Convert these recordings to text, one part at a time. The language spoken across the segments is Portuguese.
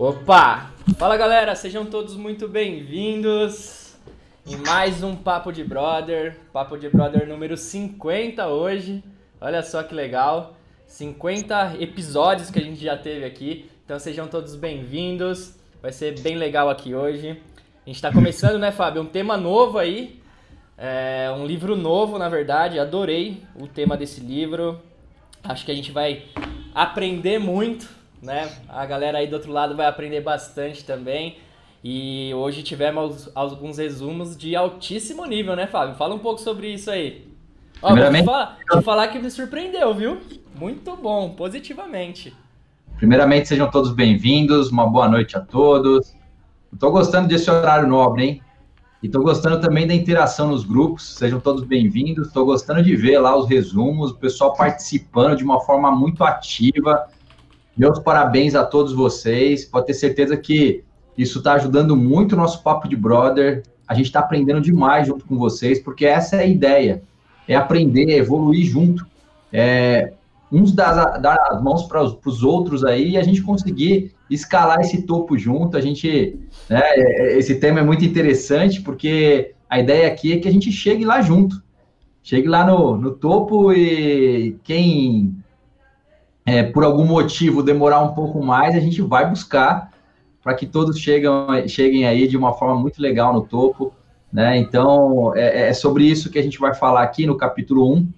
Opa! Fala galera, sejam todos muito bem-vindos em mais um Papo de Brother, Papo de Brother número 50 hoje. Olha só que legal, 50 episódios que a gente já teve aqui, então sejam todos bem-vindos. Vai ser bem legal aqui hoje. A gente está começando, né, Fábio? Um tema novo aí, é um livro novo, na verdade. Adorei o tema desse livro. Acho que a gente vai aprender muito né? A galera aí do outro lado vai aprender bastante também. E hoje tivemos alguns resumos de altíssimo nível, né, Fábio? Fala um pouco sobre isso aí. Ó, Primeiramente... vou, falar, vou falar que me surpreendeu, viu? Muito bom, positivamente. Primeiramente, sejam todos bem-vindos, uma boa noite a todos. Estou gostando desse horário nobre, hein? E estou gostando também da interação nos grupos, sejam todos bem-vindos. Estou gostando de ver lá os resumos, o pessoal participando de uma forma muito ativa meus parabéns a todos vocês. Pode ter certeza que isso está ajudando muito o nosso papo de brother. A gente está aprendendo demais junto com vocês, porque essa é a ideia: é aprender, evoluir junto. É, uns dar, dar as mãos para os outros aí e a gente conseguir escalar esse topo junto. A gente, né, é, é, esse tema é muito interessante porque a ideia aqui é que a gente chegue lá junto, chegue lá no, no topo e quem é, por algum motivo demorar um pouco mais, a gente vai buscar para que todos chegam, cheguem aí de uma forma muito legal no topo. Né? Então, é, é, sobre isso que a gente vai falar aqui no capítulo 1.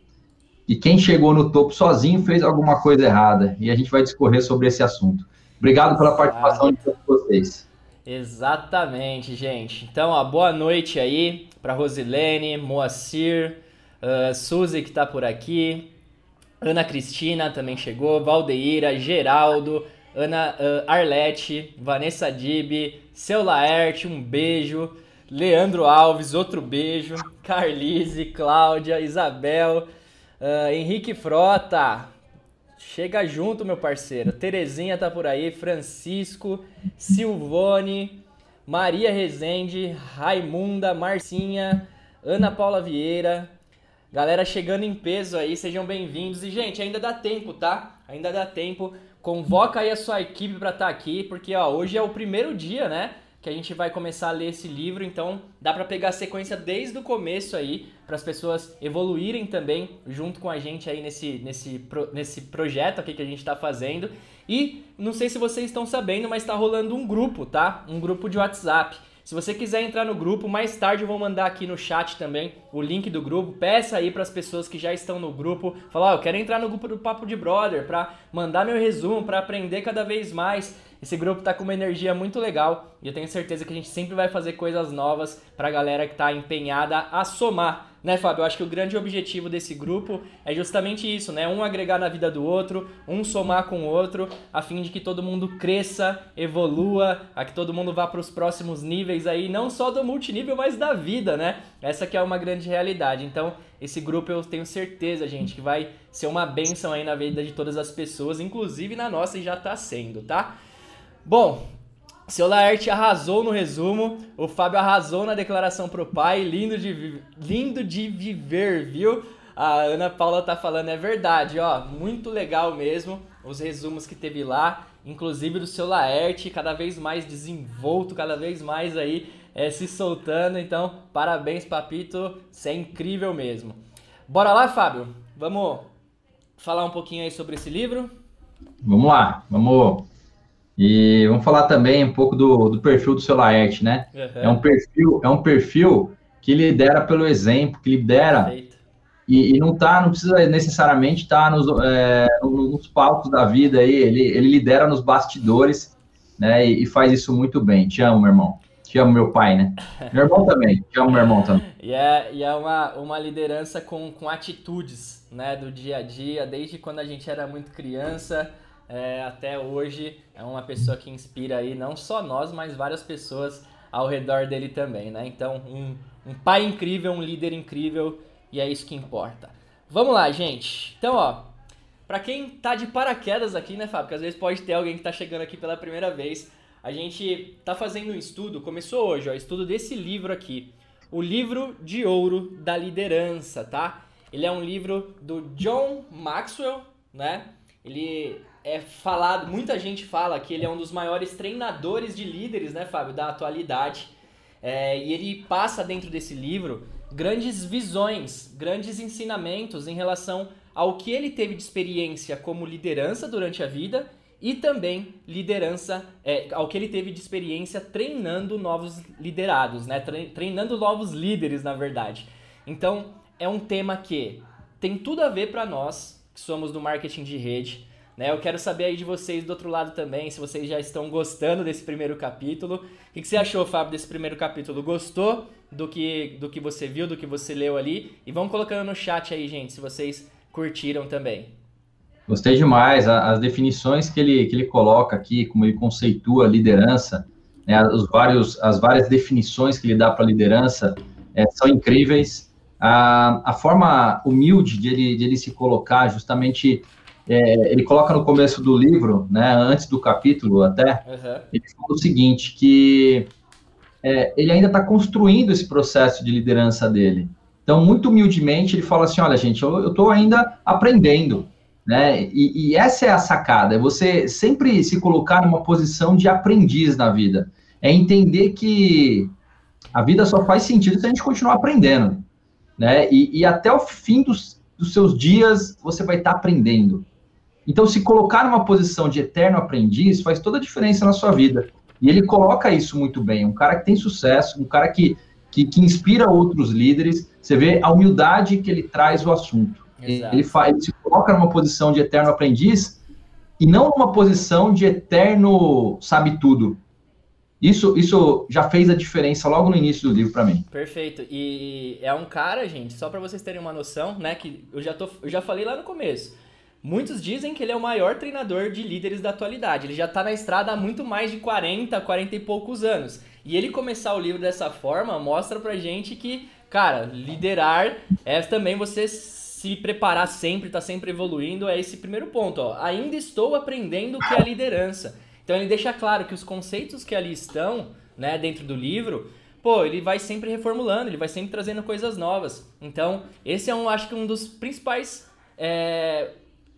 E quem chegou no topo sozinho fez alguma coisa errada. E a gente vai discorrer sobre esse assunto. Obrigado pela participação de todos vocês. Exatamente, gente. Então, ó, boa noite aí para Rosilene, Moacir, uh, Suzy que está por aqui, Ana Cristina também chegou, Valdeira, Geraldo, Ana uh, Arlete, Vanessa Dib, Seu Laerte, um beijo. Leandro Alves, outro beijo. Carlise, Cláudia, Isabel, uh, Henrique Frota. Chega junto, meu parceiro. Terezinha tá por aí, Francisco, Silvone, Maria Rezende, Raimunda, Marcinha, Ana Paula Vieira, Galera chegando em peso aí, sejam bem-vindos. E, gente, ainda dá tempo, tá? Ainda dá tempo. Convoca aí a sua equipe para estar tá aqui, porque ó, hoje é o primeiro dia, né? Que a gente vai começar a ler esse livro, então dá para pegar a sequência desde o começo aí, para as pessoas evoluírem também junto com a gente aí nesse, nesse, nesse projeto aqui que a gente está fazendo. E não sei se vocês estão sabendo, mas está rolando um grupo, tá? Um grupo de WhatsApp. Se você quiser entrar no grupo, mais tarde eu vou mandar aqui no chat também o link do grupo. Peça aí para as pessoas que já estão no grupo, falar, oh, eu quero entrar no grupo do Papo de Brother para mandar meu resumo, para aprender cada vez mais. Esse grupo tá com uma energia muito legal e eu tenho certeza que a gente sempre vai fazer coisas novas para a galera que está empenhada a somar né, Fábio? Eu acho que o grande objetivo desse grupo é justamente isso, né? Um agregar na vida do outro, um somar com o outro, a fim de que todo mundo cresça, evolua, a que todo mundo vá para os próximos níveis aí, não só do multinível, mas da vida, né? Essa que é uma grande realidade. Então, esse grupo eu tenho certeza, gente, que vai ser uma benção aí na vida de todas as pessoas, inclusive na nossa e já está sendo, tá? Bom, seu Laerte arrasou no resumo, o Fábio arrasou na declaração pro pai, lindo de, lindo de viver, viu? A Ana Paula tá falando, é verdade, ó, muito legal mesmo, os resumos que teve lá, inclusive do seu Laerte, cada vez mais desenvolto, cada vez mais aí é, se soltando, então parabéns, Papito, você é incrível mesmo. Bora lá, Fábio, vamos falar um pouquinho aí sobre esse livro? Vamos lá, vamos e vamos falar também um pouco do, do perfil do seu Laerte, né? Uhum. É um perfil, é um perfil que lidera pelo exemplo, que lidera e, e, não tá, não precisa necessariamente estar tá nos, é, nos palcos da vida aí, ele, ele lidera nos bastidores, né? E, e, faz isso muito bem. Te amo, meu irmão. Te amo, meu pai, né? Meu irmão também. Te amo, meu irmão também. E é, e é uma, uma liderança com, com atitudes, né? Do dia a dia, desde quando a gente era muito criança é, até hoje é uma pessoa que inspira aí não só nós, mas várias pessoas ao redor dele também, né? Então, um, um pai incrível, um líder incrível e é isso que importa. Vamos lá, gente. Então, ó, para quem tá de paraquedas aqui, né, Fábio? Porque às vezes pode ter alguém que tá chegando aqui pela primeira vez. A gente tá fazendo um estudo, começou hoje, ó, estudo desse livro aqui. O livro de ouro da liderança, tá? Ele é um livro do John Maxwell, né? Ele é falado, muita gente fala que ele é um dos maiores treinadores de líderes, né, Fábio, da atualidade. É, e ele passa dentro desse livro grandes visões, grandes ensinamentos em relação ao que ele teve de experiência como liderança durante a vida e também liderança, é, ao que ele teve de experiência treinando novos liderados, né? Treinando novos líderes, na verdade. Então, é um tema que tem tudo a ver para nós, que somos do marketing de rede. Né? Eu quero saber aí de vocês do outro lado também, se vocês já estão gostando desse primeiro capítulo. O que você achou, Fábio, desse primeiro capítulo? Gostou do que, do que você viu, do que você leu ali? E vão colocando no chat aí, gente, se vocês curtiram também. Gostei demais. As definições que ele, que ele coloca aqui, como ele conceitua a liderança, né, os vários, as várias definições que ele dá para a liderança é, são incríveis. A, a forma humilde de ele, de ele se colocar, justamente, é, ele coloca no começo do livro, né, antes do capítulo até, uhum. ele fala o seguinte, que é, ele ainda está construindo esse processo de liderança dele. Então, muito humildemente, ele fala assim, olha, gente, eu estou ainda aprendendo, né? E, e, essa é a sacada, é você sempre se colocar numa posição de aprendiz na vida. É entender que a vida só faz sentido se a gente continuar aprendendo, né? E, e até o fim dos, dos, seus dias você vai estar aprendendo. Então, se colocar numa posição de eterno aprendiz faz toda a diferença na sua vida. E ele coloca isso muito bem. Um cara que tem sucesso, um cara que, que, que inspira outros líderes. Você vê a humildade que ele traz o assunto. Ele, faz, ele se coloca numa posição de eterno aprendiz e não numa posição de eterno sabe tudo. Isso, isso já fez a diferença logo no início do livro para mim. Perfeito. E é um cara, gente, só para vocês terem uma noção, né, que eu já, tô, eu já falei lá no começo. Muitos dizem que ele é o maior treinador de líderes da atualidade. Ele já está na estrada há muito mais de 40, 40 e poucos anos. E ele começar o livro dessa forma mostra pra gente que, cara, liderar é também você se preparar sempre, estar tá sempre evoluindo, é esse primeiro ponto. Ó. Ainda estou aprendendo o que é liderança. Então ele deixa claro que os conceitos que ali estão, né, dentro do livro, pô, ele vai sempre reformulando, ele vai sempre trazendo coisas novas. Então, esse é um, acho que um dos principais é,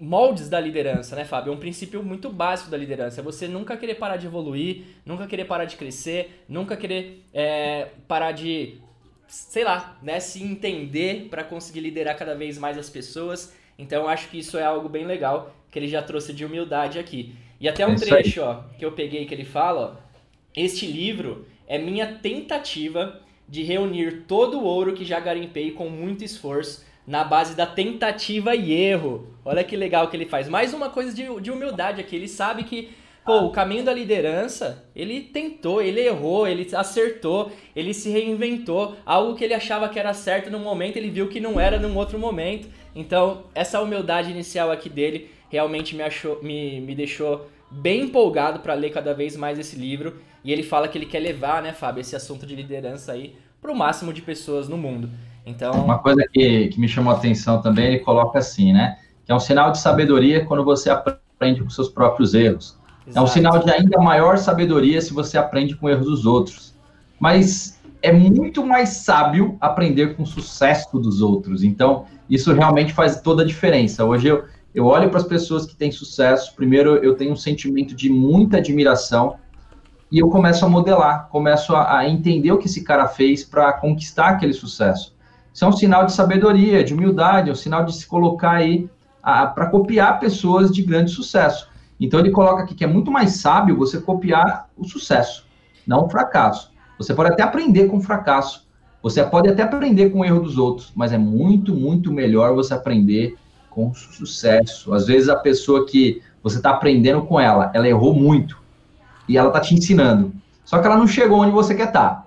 moldes da liderança, né, Fábio? É um princípio muito básico da liderança. É você nunca querer parar de evoluir, nunca querer parar de crescer, nunca querer é, parar de sei lá, né, se entender para conseguir liderar cada vez mais as pessoas. Então acho que isso é algo bem legal que ele já trouxe de humildade aqui. E até um é trecho, ó, que eu peguei que ele fala, ó, este livro é minha tentativa de reunir todo o ouro que já garimpei com muito esforço na base da tentativa e erro. Olha que legal que ele faz. Mais uma coisa de, de humildade aqui. Ele sabe que Pô, o caminho da liderança, ele tentou, ele errou, ele acertou, ele se reinventou. Algo que ele achava que era certo num momento, ele viu que não era num outro momento. Então, essa humildade inicial aqui dele realmente me, achou, me, me deixou bem empolgado para ler cada vez mais esse livro. E ele fala que ele quer levar, né, Fábio, esse assunto de liderança aí para o máximo de pessoas no mundo. Então, uma coisa que, que me chamou a atenção também, ele coloca assim, né, que é um sinal de sabedoria quando você aprende com seus próprios erros. Exato. É um sinal de ainda maior sabedoria se você aprende com erros dos outros. Mas é muito mais sábio aprender com o sucesso dos outros. Então, isso realmente faz toda a diferença. Hoje eu, eu olho para as pessoas que têm sucesso, primeiro eu tenho um sentimento de muita admiração e eu começo a modelar, começo a, a entender o que esse cara fez para conquistar aquele sucesso. Isso é um sinal de sabedoria, de humildade, é um sinal de se colocar aí para copiar pessoas de grande sucesso. Então ele coloca aqui que é muito mais sábio você copiar o sucesso, não o fracasso. Você pode até aprender com o fracasso, você pode até aprender com o erro dos outros, mas é muito, muito melhor você aprender com o sucesso. Às vezes a pessoa que você está aprendendo com ela, ela errou muito e ela está te ensinando. Só que ela não chegou onde você quer estar. Tá.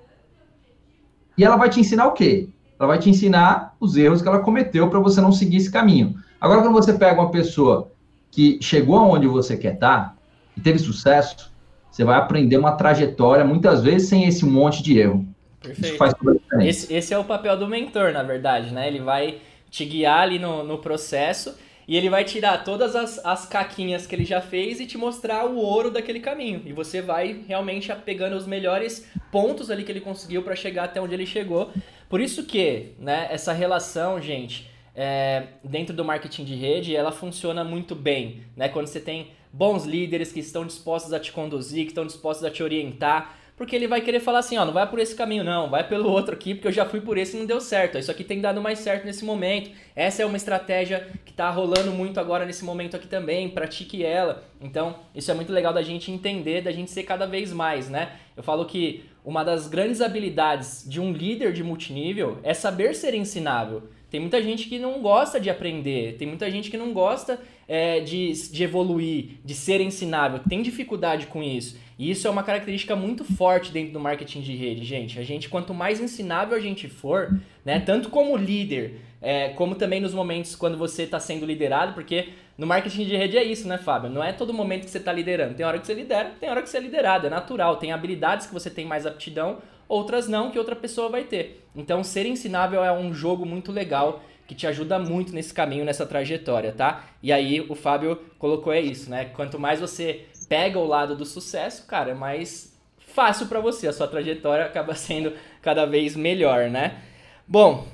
E ela vai te ensinar o quê? Ela vai te ensinar os erros que ela cometeu para você não seguir esse caminho. Agora, quando você pega uma pessoa que chegou aonde você quer estar tá, e teve sucesso, você vai aprender uma trajetória, muitas vezes sem esse monte de erro. Perfeito. Isso faz toda a diferença. Esse, esse é o papel do mentor, na verdade, né? Ele vai te guiar ali no, no processo e ele vai tirar todas as, as caquinhas que ele já fez e te mostrar o ouro daquele caminho. E você vai realmente pegando os melhores pontos ali que ele conseguiu para chegar até onde ele chegou. Por isso que, né, essa relação, gente, é, dentro do marketing de rede, ela funciona muito bem, né? Quando você tem bons líderes que estão dispostos a te conduzir, que estão dispostos a te orientar, porque ele vai querer falar assim, ó, não vai por esse caminho não, vai pelo outro aqui, porque eu já fui por esse e não deu certo. Isso aqui tem dado mais certo nesse momento. Essa é uma estratégia que está rolando muito agora nesse momento aqui também, pratique ela. Então, isso é muito legal da gente entender, da gente ser cada vez mais, né? Eu falo que uma das grandes habilidades de um líder de multinível é saber ser ensinável. Tem muita gente que não gosta de aprender, tem muita gente que não gosta é, de, de evoluir, de ser ensinável, tem dificuldade com isso. E isso é uma característica muito forte dentro do marketing de rede, gente. A gente, quanto mais ensinável a gente for, né, tanto como líder, é, como também nos momentos quando você está sendo liderado, porque no marketing de rede é isso, né, Fábio? Não é todo momento que você está liderando. Tem hora que você lidera, tem hora que você é liderado, é natural. Tem habilidades que você tem mais aptidão, outras não, que outra pessoa vai ter. Então, ser ensinável é um jogo muito legal que te ajuda muito nesse caminho, nessa trajetória, tá? E aí o Fábio colocou é isso, né? Quanto mais você pega o lado do sucesso, cara, é mais fácil para você, a sua trajetória acaba sendo cada vez melhor, né? Bom,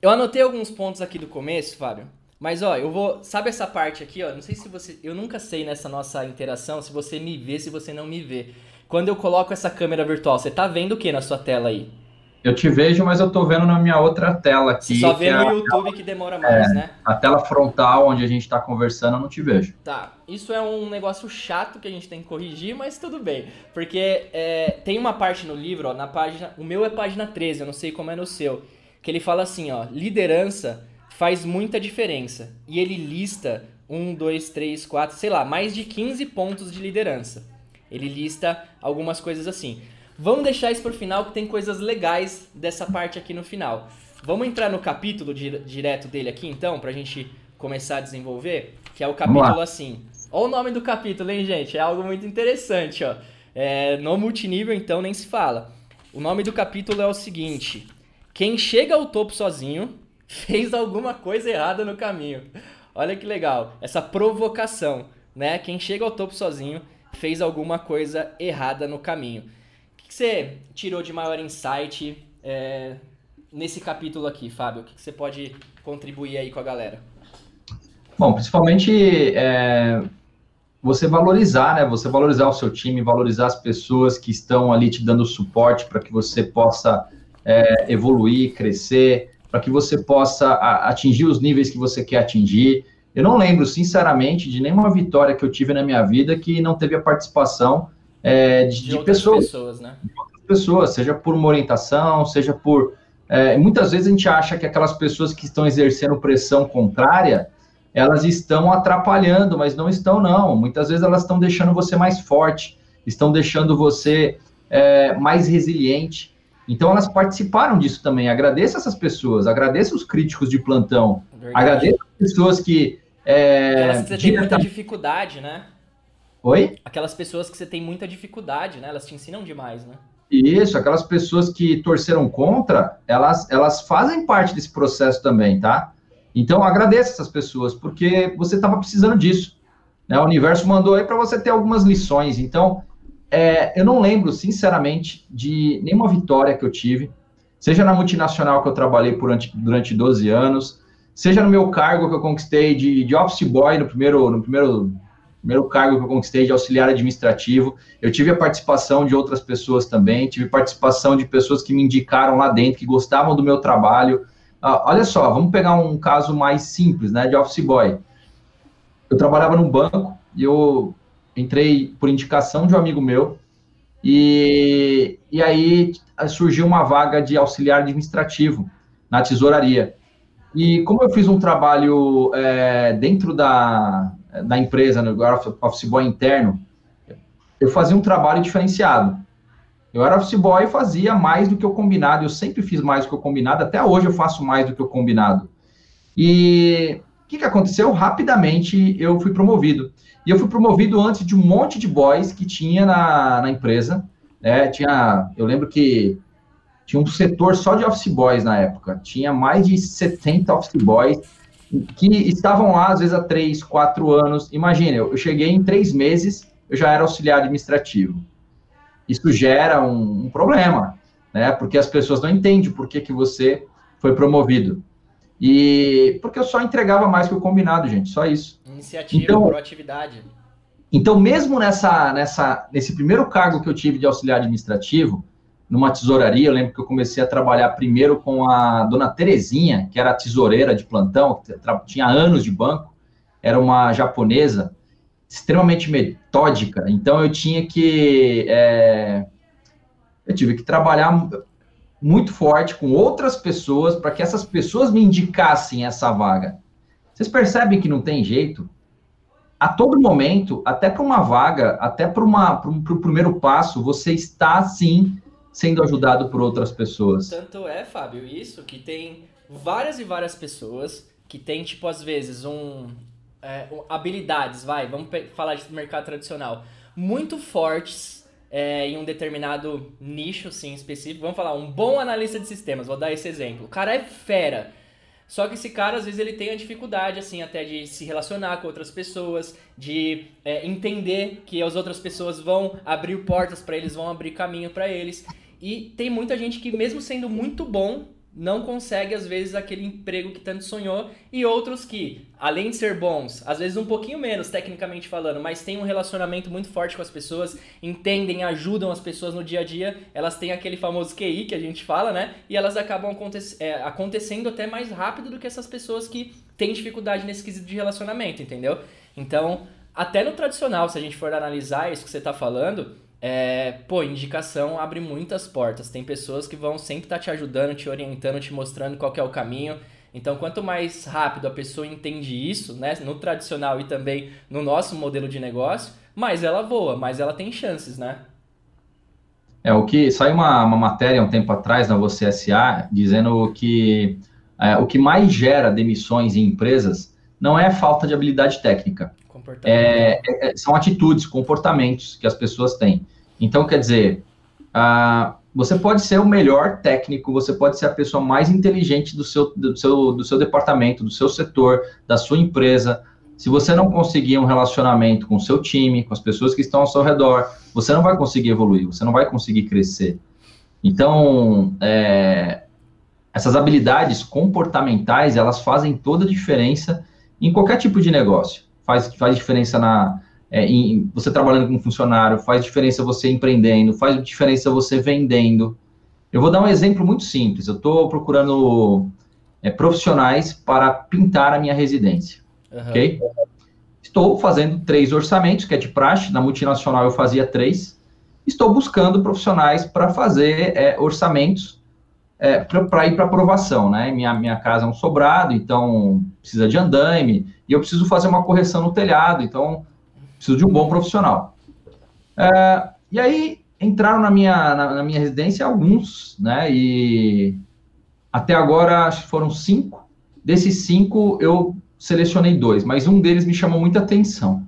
eu anotei alguns pontos aqui do começo, Fábio, mas ó, eu vou, sabe essa parte aqui, ó, não sei se você, eu nunca sei nessa nossa interação se você me vê, se você não me vê. Quando eu coloco essa câmera virtual, você tá vendo o que na sua tela aí? Eu te vejo, mas eu tô vendo na minha outra tela aqui. Você só vê no é YouTube que demora mais, é, né? A tela frontal, onde a gente tá conversando, eu não te vejo. Tá. Isso é um negócio chato que a gente tem que corrigir, mas tudo bem. Porque é, tem uma parte no livro, ó, na página. O meu é página 13, eu não sei como é no seu. Que ele fala assim, ó. Liderança faz muita diferença. E ele lista um, dois, três, quatro, sei lá, mais de 15 pontos de liderança. Ele lista algumas coisas assim. Vamos deixar isso pro final que tem coisas legais dessa parte aqui no final. Vamos entrar no capítulo di direto dele aqui então, pra gente começar a desenvolver, que é o capítulo assim. Olha o nome do capítulo, hein, gente? É algo muito interessante, ó. É, no multinível, então, nem se fala. O nome do capítulo é o seguinte: Quem chega ao topo sozinho fez alguma coisa errada no caminho. Olha que legal, essa provocação, né? Quem chega ao topo sozinho fez alguma coisa errada no caminho que você tirou de maior insight é, nesse capítulo aqui, Fábio? O que você pode contribuir aí com a galera? Bom, principalmente é, você valorizar, né? Você valorizar o seu time, valorizar as pessoas que estão ali te dando suporte para que você possa é, evoluir, crescer, para que você possa a, atingir os níveis que você quer atingir. Eu não lembro, sinceramente, de nenhuma vitória que eu tive na minha vida que não teve a participação é, de, de, de pessoas, pessoas né? de outras pessoas, seja por uma orientação, seja por é, muitas vezes a gente acha que aquelas pessoas que estão exercendo pressão contrária, elas estão atrapalhando, mas não estão não. Muitas vezes elas estão deixando você mais forte, estão deixando você é, mais resiliente. Então elas participaram disso também. Agradeço essas pessoas, agradeço os críticos de plantão, Verdade. agradeço as pessoas que é, elas que você tem muita dificuldade, né? Oi? Aquelas pessoas que você tem muita dificuldade, né? Elas te ensinam demais, né? Isso, aquelas pessoas que torceram contra, elas, elas fazem parte desse processo também, tá? Então, agradeço essas pessoas, porque você estava precisando disso. Né? O universo mandou aí para você ter algumas lições. Então, é, eu não lembro, sinceramente, de nenhuma vitória que eu tive, seja na multinacional que eu trabalhei durante, durante 12 anos, seja no meu cargo que eu conquistei de, de office boy no primeiro, no primeiro primeiro cargo que eu conquistei de auxiliar administrativo. Eu tive a participação de outras pessoas também, tive participação de pessoas que me indicaram lá dentro, que gostavam do meu trabalho. Ah, olha só, vamos pegar um caso mais simples, né, de office boy. Eu trabalhava num banco e eu entrei por indicação de um amigo meu e, e aí surgiu uma vaga de auxiliar administrativo na tesouraria. E como eu fiz um trabalho é, dentro da, da empresa, no office boy interno, eu fazia um trabalho diferenciado. Eu era office boy e fazia mais do que o combinado, eu sempre fiz mais do que o combinado, até hoje eu faço mais do que o combinado. E o que, que aconteceu? Rapidamente eu fui promovido. E eu fui promovido antes de um monte de boys que tinha na, na empresa. Né? Tinha, eu lembro que tinha um setor só de office boys na época. Tinha mais de 70 office boys que estavam lá, às vezes, há três, quatro anos. Imagina, eu cheguei em três meses, eu já era auxiliar administrativo. Isso gera um, um problema, né? Porque as pessoas não entendem por que, que você foi promovido. E porque eu só entregava mais que o combinado, gente, só isso. Iniciativa, então, proatividade. Então, mesmo nessa, nessa, nesse primeiro cargo que eu tive de auxiliar administrativo, numa tesouraria, eu lembro que eu comecei a trabalhar primeiro com a dona Terezinha, que era tesoureira de plantão, tinha anos de banco, era uma japonesa, extremamente metódica, então eu tinha que. É, eu tive que trabalhar muito forte com outras pessoas para que essas pessoas me indicassem essa vaga. Vocês percebem que não tem jeito? A todo momento, até para uma vaga, até para o primeiro passo, você está sim sendo ajudado por outras pessoas. Tanto é, Fábio, isso que tem várias e várias pessoas que tem, tipo, às vezes, um, é, habilidades, vai, vamos falar de mercado tradicional, muito fortes é, em um determinado nicho, sim, específico. Vamos falar, um bom analista de sistemas, vou dar esse exemplo. O cara é fera. Só que esse cara, às vezes, ele tem a dificuldade, assim, até de se relacionar com outras pessoas, de é, entender que as outras pessoas vão abrir portas para eles, vão abrir caminho para eles. E tem muita gente que, mesmo sendo muito bom, não consegue, às vezes, aquele emprego que tanto sonhou, e outros que, além de ser bons, às vezes um pouquinho menos, tecnicamente falando, mas têm um relacionamento muito forte com as pessoas, entendem, ajudam as pessoas no dia a dia, elas têm aquele famoso QI que a gente fala, né? E elas acabam aconte é, acontecendo até mais rápido do que essas pessoas que têm dificuldade nesse quesito de relacionamento, entendeu? Então, até no tradicional, se a gente for analisar isso que você está falando, é, pô, indicação abre muitas portas. Tem pessoas que vão sempre estar tá te ajudando, te orientando, te mostrando qual é o caminho. Então, quanto mais rápido a pessoa entende isso, né, no tradicional e também no nosso modelo de negócio, mais ela voa, mais ela tem chances, né? É, o que saiu uma, uma matéria um tempo atrás na Você SA dizendo que é, o que mais gera demissões em empresas não é falta de habilidade técnica. É, é, são atitudes, comportamentos que as pessoas têm. Então, quer dizer, uh, você pode ser o melhor técnico, você pode ser a pessoa mais inteligente do seu, do, seu, do seu departamento, do seu setor, da sua empresa. Se você não conseguir um relacionamento com o seu time, com as pessoas que estão ao seu redor, você não vai conseguir evoluir, você não vai conseguir crescer. Então, é, essas habilidades comportamentais, elas fazem toda a diferença em qualquer tipo de negócio. Faz, faz diferença na, é, em, você trabalhando com um funcionário, faz diferença você empreendendo, faz diferença você vendendo. Eu vou dar um exemplo muito simples. Eu estou procurando é, profissionais para pintar a minha residência, uhum. ok? Estou fazendo três orçamentos, que é de praxe. Na multinacional eu fazia três. Estou buscando profissionais para fazer é, orçamentos é, para ir para aprovação, né? Minha, minha casa é um sobrado, então precisa de andaime, e eu preciso fazer uma correção no telhado, então preciso de um bom profissional. É, e aí entraram na minha, na, na, minha residência alguns, né? E até agora acho que foram cinco. Desses cinco eu selecionei dois, mas um deles me chamou muita atenção.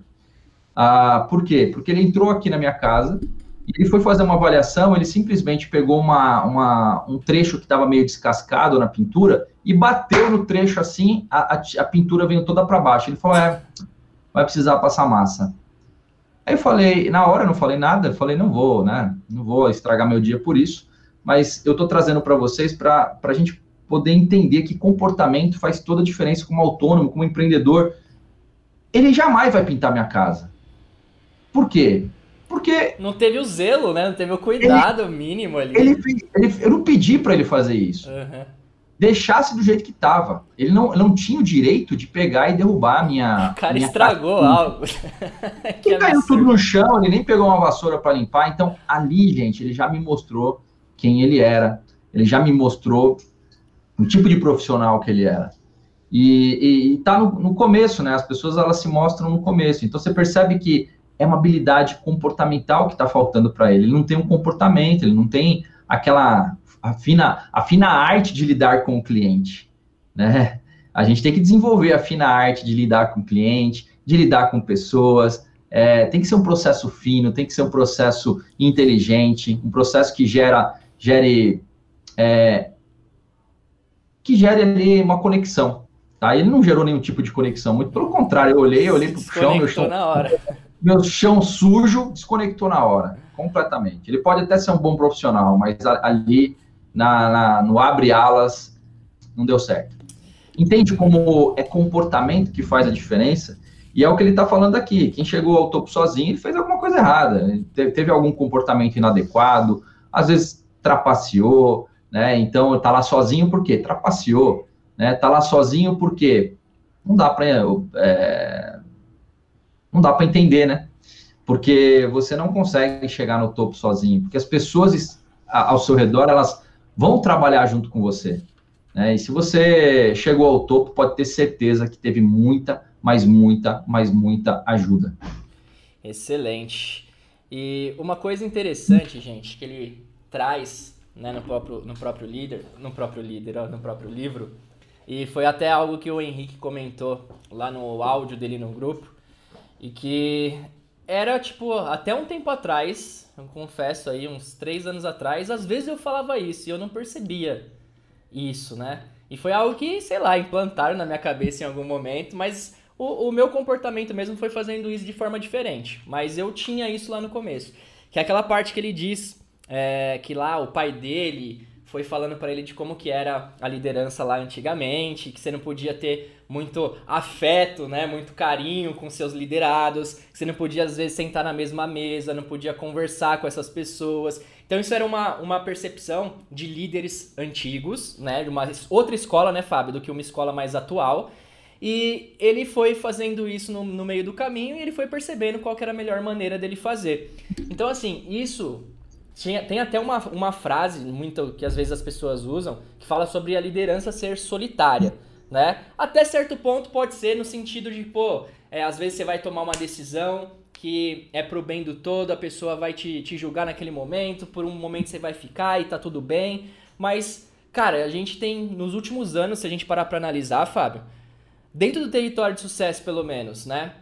Ah, por quê? Porque ele entrou aqui na minha casa e ele foi fazer uma avaliação, ele simplesmente pegou uma, uma um trecho que estava meio descascado na pintura e bateu no trecho assim, a, a, a pintura veio toda para baixo. Ele falou, é, vai precisar passar massa. Aí eu falei, na hora eu não falei nada, eu falei, não vou, né? Não vou estragar meu dia por isso, mas eu estou trazendo para vocês para a gente poder entender que comportamento faz toda a diferença como autônomo, como empreendedor. Ele jamais vai pintar minha casa. Por quê? Porque. Não teve o zelo, né? Não teve o cuidado ele, mínimo ali. Ele, ele, eu não pedi para ele fazer isso. Uhum deixasse do jeito que estava. Ele não, não tinha o direito de pegar e derrubar a minha. O cara minha estragou algo. que caiu tudo no chão, ele nem pegou uma vassoura para limpar. Então, ali, gente, ele já me mostrou quem ele era. Ele já me mostrou o tipo de profissional que ele era. E, e, e tá no, no começo, né? As pessoas elas se mostram no começo. Então você percebe que é uma habilidade comportamental que está faltando para ele. Ele não tem um comportamento, ele não tem aquela a fina, a fina arte de lidar com o cliente, né? A gente tem que desenvolver a fina arte de lidar com o cliente, de lidar com pessoas. É, tem que ser um processo fino, tem que ser um processo inteligente, um processo que gera, gere, é, que gere ali uma conexão. Tá? Ele não gerou nenhum tipo de conexão, muito pelo contrário, eu olhei, eu olhei para o chão, meu chão, na hora. meu chão sujo, desconectou na hora, completamente. Ele pode até ser um bom profissional, mas ali na, na, no abre alas, não deu certo. Entende como é comportamento que faz a diferença? E é o que ele está falando aqui. Quem chegou ao topo sozinho, ele fez alguma coisa errada. Teve algum comportamento inadequado, às vezes trapaceou, né? Então está lá sozinho por quê? Trapaceou, né? Está lá sozinho porque não dá para é, não dá para entender, né? Porque você não consegue chegar no topo sozinho, porque as pessoas ao seu redor elas vão trabalhar junto com você. Né? E se você chegou ao topo, pode ter certeza que teve muita mas muita, mas muita ajuda. Excelente. E uma coisa interessante, gente, que ele traz né, no, próprio, no próprio líder, no próprio líder, no próprio livro, e foi até algo que o Henrique comentou lá no áudio dele no grupo, e que era tipo, até um tempo atrás, eu confesso aí, uns três anos atrás, às vezes eu falava isso e eu não percebia isso, né? E foi algo que, sei lá, implantaram na minha cabeça em algum momento, mas o, o meu comportamento mesmo foi fazendo isso de forma diferente, mas eu tinha isso lá no começo. Que é aquela parte que ele diz é, que lá o pai dele foi falando para ele de como que era a liderança lá antigamente, que você não podia ter muito afeto, né, muito carinho com seus liderados, você não podia às vezes sentar na mesma mesa, não podia conversar com essas pessoas. Então isso era uma, uma percepção de líderes antigos, né, de uma outra escola, né, Fábio, do que uma escola mais atual. E ele foi fazendo isso no, no meio do caminho e ele foi percebendo qual era a melhor maneira dele fazer. Então, assim, isso tinha, tem até uma, uma frase muito que às vezes as pessoas usam que fala sobre a liderança ser solitária, né? Até certo ponto pode ser no sentido de, pô, é, às vezes você vai tomar uma decisão que é pro bem do todo, a pessoa vai te, te julgar naquele momento, por um momento você vai ficar e tá tudo bem, mas, cara, a gente tem, nos últimos anos, se a gente parar pra analisar, Fábio, dentro do território de sucesso, pelo menos, né?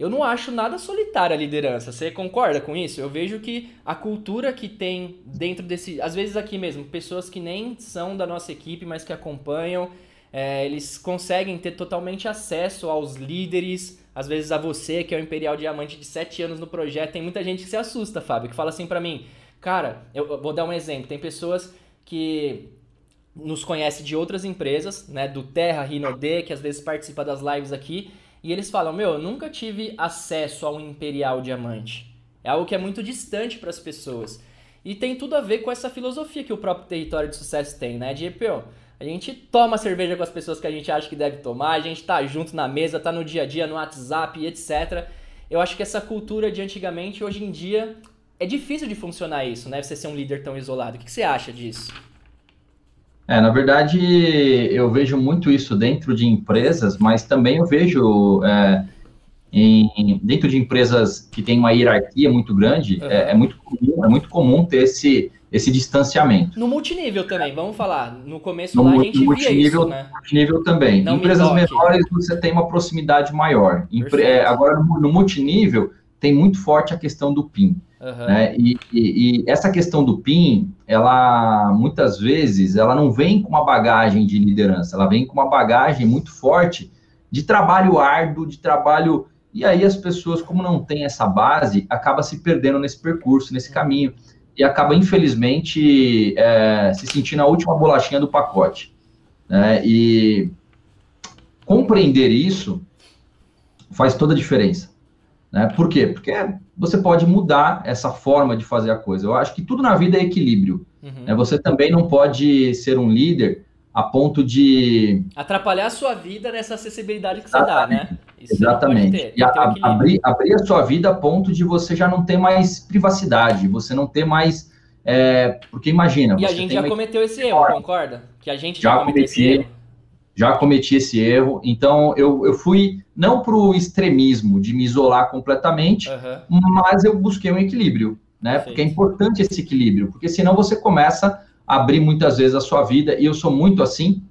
Eu não acho nada solitária a liderança. Você concorda com isso? Eu vejo que a cultura que tem dentro desse. Às vezes aqui mesmo, pessoas que nem são da nossa equipe, mas que acompanham, é, eles conseguem ter totalmente acesso aos líderes, às vezes a você, que é o Imperial Diamante de 7 anos no projeto. Tem muita gente que se assusta, Fábio, que fala assim para mim: Cara, eu vou dar um exemplo. Tem pessoas que nos conhece de outras empresas, né, do Terra, Rinode, que às vezes participa das lives aqui, e eles falam: "Meu, eu nunca tive acesso a um Imperial Diamante". É algo que é muito distante para as pessoas. E tem tudo a ver com essa filosofia que o próprio território de sucesso tem, né? De EPO. A gente toma cerveja com as pessoas que a gente acha que deve tomar, a gente tá junto na mesa, tá no dia a dia, no WhatsApp, etc. Eu acho que essa cultura de antigamente, hoje em dia, é difícil de funcionar isso, né? Você ser um líder tão isolado. O que você acha disso? É, na verdade, eu vejo muito isso dentro de empresas, mas também eu vejo é, em, dentro de empresas que tem uma hierarquia muito grande, uhum. é, é, muito comum, é muito comum ter esse, esse distanciamento. No multinível também, vamos falar. No começo no, lá a gente no multinível, isso, né? multinível também. Não empresas menores você tem uma proximidade maior. Empre, é, agora, no, no multinível, tem muito forte a questão do PIN. Uhum. Né? E, e, e, essa questão do PIN, ela muitas vezes ela não vem com uma bagagem de liderança, ela vem com uma bagagem muito forte de trabalho árduo, de trabalho. E aí as pessoas, como não têm essa base, acaba se perdendo nesse percurso, nesse caminho, e acaba, infelizmente, é, se sentindo a última bolachinha do pacote. Né? E compreender isso faz toda a diferença. Né? Por quê? Porque você pode mudar essa forma de fazer a coisa. Eu acho que tudo na vida é equilíbrio. Uhum. Né? Você também não pode ser um líder a ponto de. Atrapalhar a sua vida nessa acessibilidade que Exatamente. você dá, né? Isso Exatamente. Ter, e a, abrir, abrir a sua vida a ponto de você já não ter mais privacidade, você não ter mais. É, porque imagina. E a gente já cometeu esse erro, concorda? Que a gente já, já cometeu esse erro já cometi esse erro. Então, eu, eu fui não para o extremismo de me isolar completamente, uhum. mas eu busquei um equilíbrio, né? Perfeito. Porque é importante esse equilíbrio, porque senão você começa abrir muitas vezes a sua vida, e eu sou muito assim.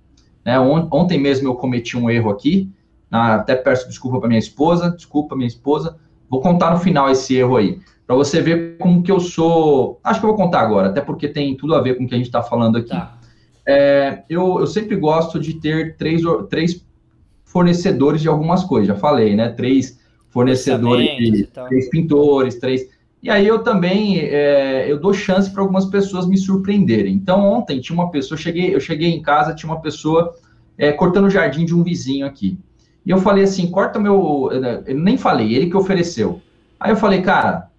Né? Ontem mesmo eu cometi um erro aqui, até peço desculpa para minha esposa, desculpa minha esposa. Vou contar no final esse erro aí, para você ver como que eu sou. Acho que eu vou contar agora, até porque tem tudo a ver com o que a gente está falando aqui. Tá. É, eu, eu sempre gosto de ter três, três fornecedores de algumas coisas, já falei, né? Três fornecedores, de, três pintores, três. E aí eu também é, eu dou chance para algumas pessoas me surpreenderem. Então ontem tinha uma pessoa, eu cheguei, eu cheguei em casa, tinha uma pessoa é, cortando o jardim de um vizinho aqui. E eu falei assim, corta meu. Eu nem falei, ele que ofereceu. Aí eu falei, cara,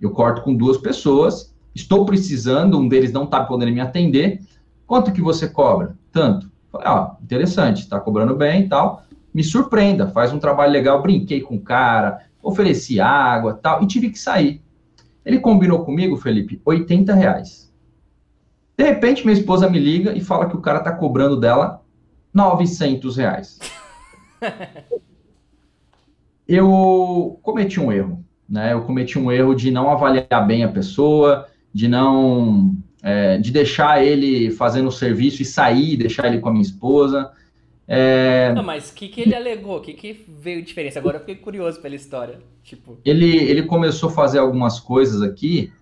eu corto com duas pessoas, estou precisando, um deles não está podendo me atender. Quanto que você cobra? Tanto. Falei, ó, interessante, está cobrando bem e tal. Me surpreenda, faz um trabalho legal. Brinquei com o cara, ofereci água tal, e tive que sair. Ele combinou comigo, Felipe, 80 reais. De repente, minha esposa me liga e fala que o cara tá cobrando dela 900 reais. eu cometi um erro, né? Eu cometi um erro de não avaliar bem a pessoa, de não, é, de deixar ele fazendo o serviço e sair, deixar ele com a minha esposa. É... Não, mas o que, que ele alegou? O que, que veio diferença? Agora eu fiquei curioso pela história. Tipo... Ele, ele começou a fazer algumas coisas aqui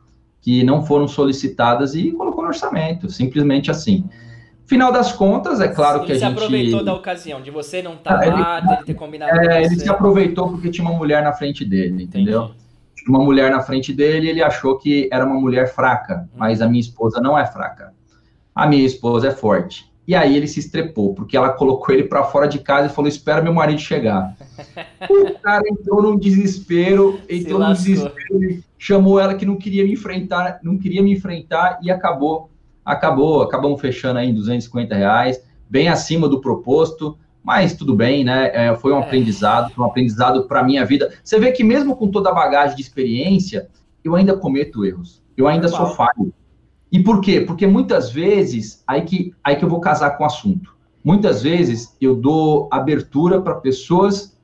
que não foram solicitadas e colocou no orçamento, simplesmente assim. Final das contas, é claro ele que a gente... Ele se aproveitou da ocasião, de você não estar tá lá, ele, ter combinado é, com você. Ele se aproveitou porque tinha uma mulher na frente dele, entendeu? Entendi. Tinha uma mulher na frente dele e ele achou que era uma mulher fraca, hum. mas a minha esposa não é fraca. A minha esposa é forte. E aí ele se estrepou, porque ela colocou ele para fora de casa e falou: Espera meu marido chegar. o cara entrou num desespero, entrou num desespero, chamou ela que não queria me enfrentar, não queria me enfrentar e acabou, acabou, acabamos fechando aí em 250 reais, bem acima do proposto, mas tudo bem, né? É, foi um é. aprendizado, foi um aprendizado para minha vida. Você vê que mesmo com toda a bagagem de experiência, eu ainda cometo erros, eu ainda Normal. sou falho. E por quê? Porque muitas vezes, aí que, aí que eu vou casar com o assunto. Muitas vezes eu dou abertura para pessoas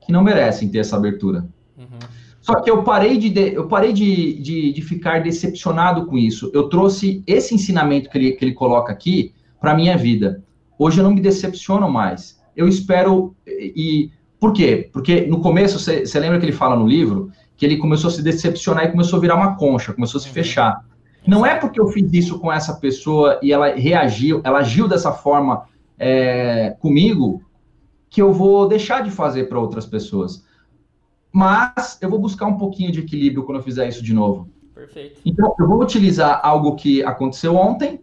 que não merecem ter essa abertura. Uhum. Só que eu parei, de, eu parei de, de, de, ficar decepcionado com isso. Eu trouxe esse ensinamento que ele, que ele coloca aqui para a minha vida. Hoje eu não me decepciono mais. Eu espero. E por quê? Porque no começo, você lembra que ele fala no livro que ele começou a se decepcionar e começou a virar uma concha, começou a se uhum. fechar. Não é porque eu fiz isso com essa pessoa e ela reagiu, ela agiu dessa forma é, comigo, que eu vou deixar de fazer para outras pessoas. Mas eu vou buscar um pouquinho de equilíbrio quando eu fizer isso de novo. Perfeito. Então, eu vou utilizar algo que aconteceu ontem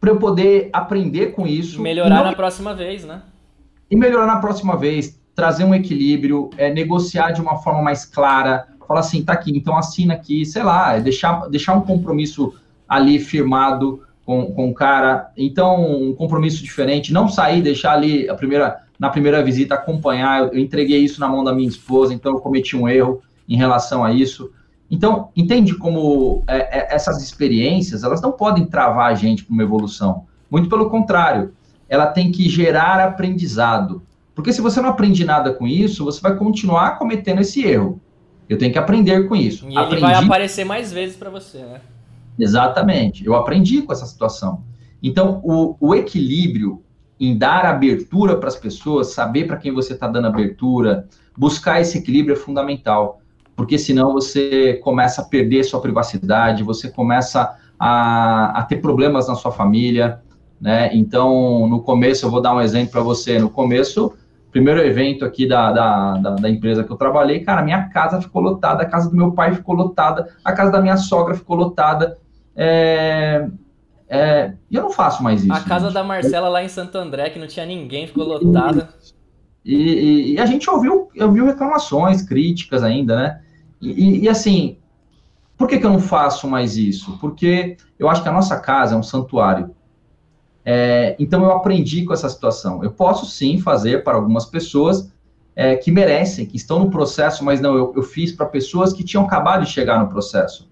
para eu poder aprender com isso. Melhorar não... na próxima vez, né? E melhorar na próxima vez, trazer um equilíbrio, é, negociar de uma forma mais clara, falar assim, tá aqui, então assina aqui, sei lá, é deixar, deixar um compromisso ali firmado com, com o cara, então um compromisso diferente, não sair, deixar ali a primeira, na primeira visita acompanhar, eu, eu entreguei isso na mão da minha esposa, então eu cometi um erro em relação a isso. Então, entende como é, é, essas experiências, elas não podem travar a gente para uma evolução. Muito pelo contrário, ela tem que gerar aprendizado. Porque se você não aprende nada com isso, você vai continuar cometendo esse erro. Eu tenho que aprender com isso. E aprendi... ele vai aparecer mais vezes para você, né? Exatamente. Eu aprendi com essa situação. Então, o, o equilíbrio em dar abertura para as pessoas, saber para quem você está dando abertura, buscar esse equilíbrio é fundamental. Porque senão você começa a perder sua privacidade, você começa a, a ter problemas na sua família, né? Então, no começo, eu vou dar um exemplo para você. No começo, primeiro evento aqui da, da, da, da, empresa que eu trabalhei, cara, minha casa ficou lotada, a casa do meu pai ficou lotada, a casa da minha sogra ficou lotada. É, é, e eu não faço mais isso. A casa gente. da Marcela lá em Santo André, que não tinha ninguém, ficou lotada. E, e, e a gente ouviu, ouviu reclamações, críticas ainda, né? E, e, assim, por que, que eu não faço mais isso? Porque eu acho que a nossa casa é um santuário. É, então eu aprendi com essa situação. Eu posso sim fazer para algumas pessoas é, que merecem, que estão no processo, mas não, eu, eu fiz para pessoas que tinham acabado de chegar no processo,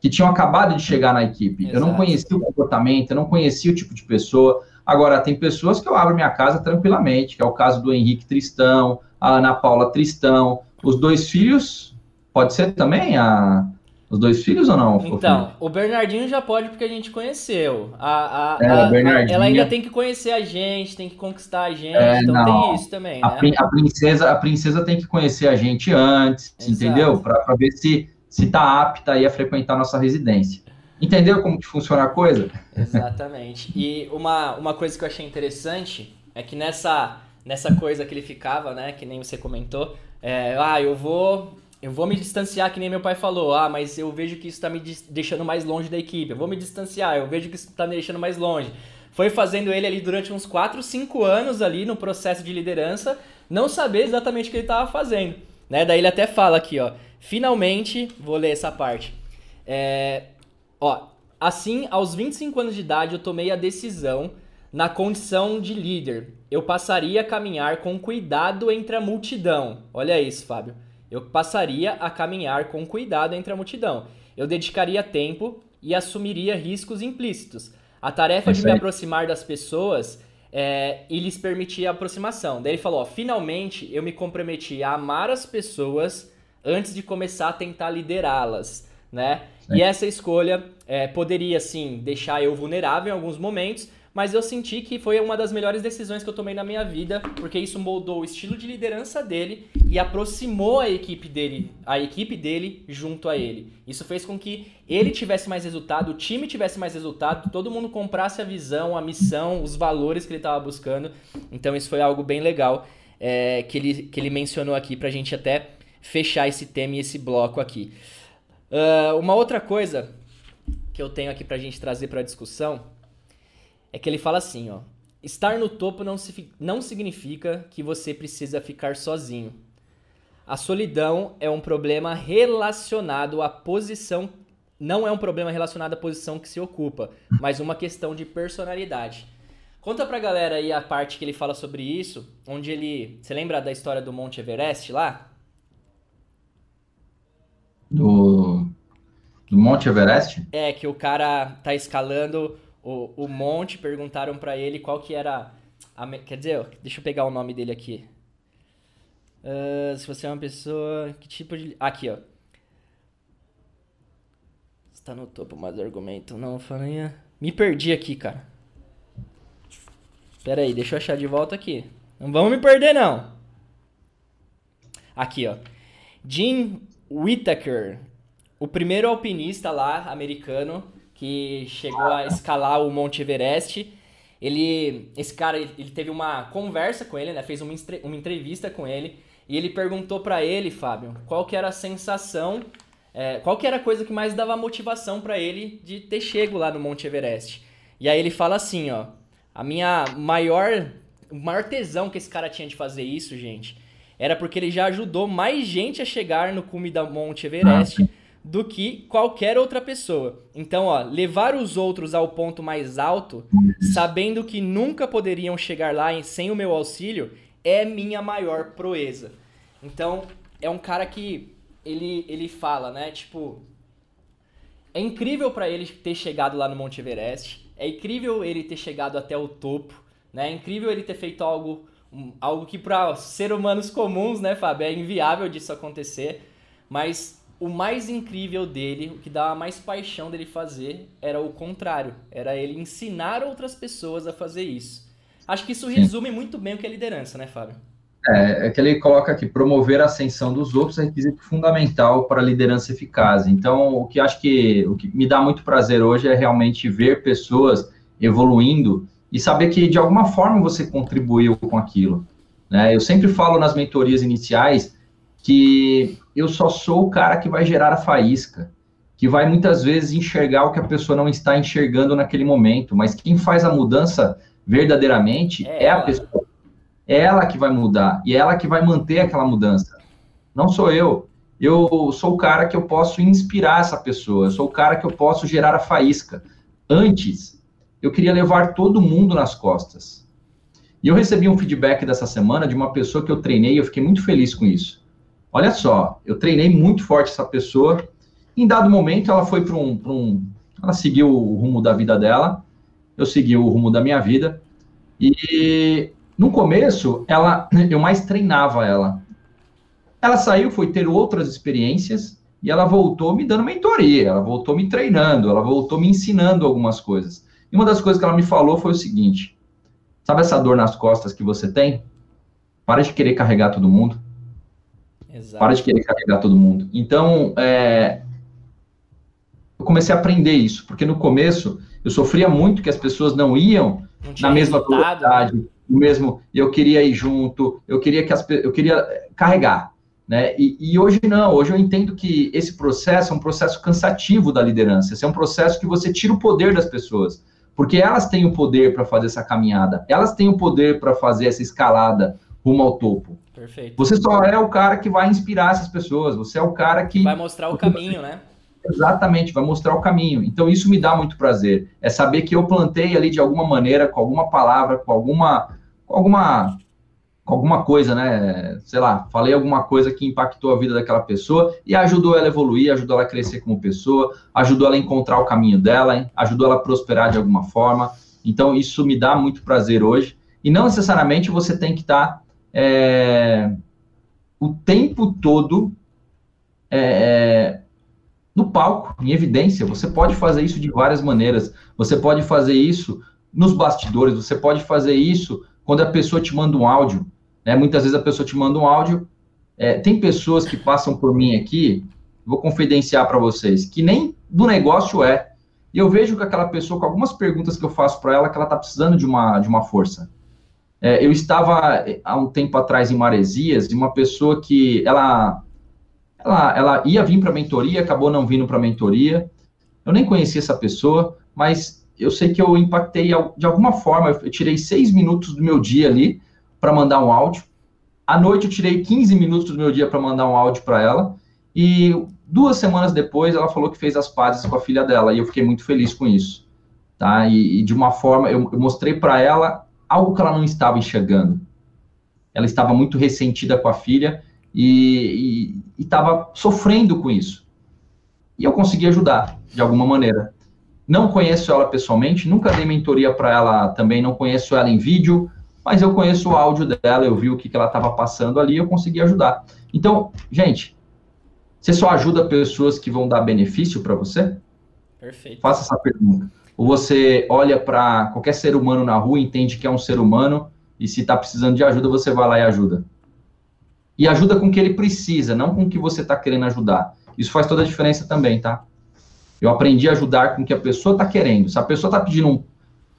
que tinham acabado de chegar na equipe. Exato. Eu não conhecia o comportamento, eu não conhecia o tipo de pessoa. Agora, tem pessoas que eu abro minha casa tranquilamente, que é o caso do Henrique Tristão, a Ana Paula Tristão, os dois filhos, pode ser também a os dois filhos ou não? Então, o Bernardinho já pode porque a gente conheceu. A, a, é, a, a ela ainda tem que conhecer a gente, tem que conquistar a gente, é, então não. tem isso também, né? A, princesa, a princesa tem que conhecer a gente antes, Exato. entendeu? Para ver se, se tá apta aí a frequentar a nossa residência. Entendeu como que funciona a coisa? Exatamente. E uma, uma coisa que eu achei interessante é que nessa, nessa coisa que ele ficava, né, que nem você comentou, é, ah, eu vou eu vou me distanciar, que nem meu pai falou. Ah, mas eu vejo que isso está me deixando mais longe da equipe. Eu vou me distanciar, eu vejo que isso está me deixando mais longe. foi fazendo ele ali durante uns 4, 5 anos ali no processo de liderança, não saber exatamente o que ele estava fazendo. Né? Daí ele até fala aqui, ó. Finalmente, vou ler essa parte. É, ó, assim, aos 25 anos de idade, eu tomei a decisão, na condição de líder, eu passaria a caminhar com cuidado entre a multidão. Olha isso, Fábio. Eu passaria a caminhar com cuidado entre a multidão. Eu dedicaria tempo e assumiria riscos implícitos. A tarefa de me aproximar das pessoas é, e lhes permitir a aproximação. Daí ele falou: ó, finalmente eu me comprometi a amar as pessoas antes de começar a tentar liderá-las, né? E essa escolha é, poderia, sim, deixar eu vulnerável em alguns momentos, mas eu senti que foi uma das melhores decisões que eu tomei na minha vida, porque isso moldou o estilo de liderança dele e aproximou a equipe dele, a equipe dele junto a ele. Isso fez com que ele tivesse mais resultado, o time tivesse mais resultado, todo mundo comprasse a visão, a missão, os valores que ele estava buscando. Então isso foi algo bem legal é, que, ele, que ele mencionou aqui pra gente até fechar esse tema e esse bloco aqui. Uh, uma outra coisa que eu tenho aqui pra gente trazer pra discussão é que ele fala assim, ó. Estar no topo não, se, não significa que você precisa ficar sozinho. A solidão é um problema relacionado à posição. Não é um problema relacionado à posição que se ocupa, mas uma questão de personalidade. Conta pra galera aí a parte que ele fala sobre isso, onde ele. Você lembra da história do Monte Everest lá? Do. Do Monte Everest? É, que o cara tá escalando o, o monte, perguntaram para ele qual que era. A, quer dizer, deixa eu pegar o nome dele aqui. Uh, se você é uma pessoa. Que tipo de. Aqui, ó. Está no topo, mais argumento. Não, falei. Me perdi aqui, cara. Pera aí, deixa eu achar de volta aqui. Não vamos me perder, não. Aqui, ó. Jim Whittaker, o primeiro alpinista lá, americano, que chegou a escalar o Monte Everest. Ele, esse cara, ele teve uma conversa com ele, né? Fez uma, uma entrevista com ele e ele perguntou para ele, Fábio, qual que era a sensação, é, qual que era a coisa que mais dava motivação para ele de ter chego lá no Monte Everest. E aí ele fala assim, ó, a minha maior, maior tesão que esse cara tinha de fazer isso, gente, era porque ele já ajudou mais gente a chegar no cume da Monte Everest do que qualquer outra pessoa. Então, ó, levar os outros ao ponto mais alto, sabendo que nunca poderiam chegar lá sem o meu auxílio, é minha maior proeza. Então, é um cara que ele, ele fala, né? Tipo, é incrível para ele ter chegado lá no Monte Everest, é incrível ele ter chegado até o topo, né? É incrível ele ter feito algo, algo que para seres humanos comuns, né, Fábio, é inviável disso acontecer, mas o mais incrível dele, o que dava mais paixão dele fazer, era o contrário. Era ele ensinar outras pessoas a fazer isso. Acho que isso Sim. resume muito bem o que é liderança, né, Fábio? É, é que ele coloca que promover a ascensão dos outros é requisito fundamental para a liderança eficaz. Então, o que acho que o que me dá muito prazer hoje é realmente ver pessoas evoluindo e saber que de alguma forma você contribuiu com aquilo. Né? Eu sempre falo nas mentorias iniciais que eu só sou o cara que vai gerar a faísca, que vai muitas vezes enxergar o que a pessoa não está enxergando naquele momento, mas quem faz a mudança verdadeiramente é, é a pessoa. É ela que vai mudar e é ela que vai manter aquela mudança. Não sou eu. Eu sou o cara que eu posso inspirar essa pessoa, eu sou o cara que eu posso gerar a faísca. Antes, eu queria levar todo mundo nas costas. E eu recebi um feedback dessa semana de uma pessoa que eu treinei e eu fiquei muito feliz com isso. Olha só, eu treinei muito forte essa pessoa. Em dado momento, ela foi para um, um. Ela seguiu o rumo da vida dela, eu segui o rumo da minha vida. E no começo, ela, eu mais treinava ela. Ela saiu, foi ter outras experiências e ela voltou me dando mentoria, ela voltou me treinando, ela voltou me ensinando algumas coisas. E uma das coisas que ela me falou foi o seguinte: sabe essa dor nas costas que você tem? Para de querer carregar todo mundo. Exato. Para de querer carregar todo mundo. Então, é, eu comecei a aprender isso, porque no começo eu sofria muito que as pessoas não iam não na mesma né? velocidade, o mesmo, eu queria ir junto, eu queria que as eu queria carregar, né? E, e, hoje não, hoje eu entendo que esse processo é um processo cansativo da liderança, esse é um processo que você tira o poder das pessoas. porque elas têm o poder para fazer essa caminhada, elas têm o poder para fazer essa escalada rumo ao topo. Perfeito. Você só é o cara que vai inspirar essas pessoas, você é o cara que. Vai mostrar o caminho, né? Exatamente, vai mostrar o caminho. Então, isso me dá muito prazer. É saber que eu plantei ali de alguma maneira, com alguma palavra, com alguma. Com alguma com alguma coisa, né? Sei lá, falei alguma coisa que impactou a vida daquela pessoa e ajudou ela a evoluir, ajudou ela a crescer como pessoa, ajudou ela a encontrar o caminho dela, hein? ajudou ela a prosperar de alguma forma. Então, isso me dá muito prazer hoje. E não necessariamente você tem que estar tá, é, o tempo todo é, é, no palco, em evidência. Você pode fazer isso de várias maneiras. Você pode fazer isso nos bastidores, você pode fazer isso quando a pessoa te manda um áudio. Né? Muitas vezes a pessoa te manda um áudio. É, tem pessoas que passam por mim aqui, vou confidenciar para vocês, que nem do negócio é. E eu vejo que aquela pessoa, com algumas perguntas que eu faço para ela, que ela está precisando de uma, de uma força. É, eu estava há um tempo atrás em Maresias, de uma pessoa que ela, ela, ela ia vir para a mentoria, acabou não vindo para a mentoria. Eu nem conhecia essa pessoa, mas eu sei que eu impactei de alguma forma. Eu tirei seis minutos do meu dia ali para mandar um áudio. À noite eu tirei 15 minutos do meu dia para mandar um áudio para ela. E duas semanas depois ela falou que fez as pazes com a filha dela. E eu fiquei muito feliz com isso. Tá? E, e de uma forma, eu, eu mostrei para ela algo que ela não estava enxergando. Ela estava muito ressentida com a filha e estava sofrendo com isso. E eu consegui ajudar de alguma maneira. Não conheço ela pessoalmente, nunca dei mentoria para ela também, não conheço ela em vídeo, mas eu conheço o áudio dela, eu vi o que, que ela estava passando ali, eu consegui ajudar. Então, gente, você só ajuda pessoas que vão dar benefício para você? Perfeito. Faça essa pergunta. Ou você olha para qualquer ser humano na rua, entende que é um ser humano, e se está precisando de ajuda, você vai lá e ajuda. E ajuda com o que ele precisa, não com o que você está querendo ajudar. Isso faz toda a diferença também, tá? Eu aprendi a ajudar com o que a pessoa está querendo. Se a pessoa está pedindo um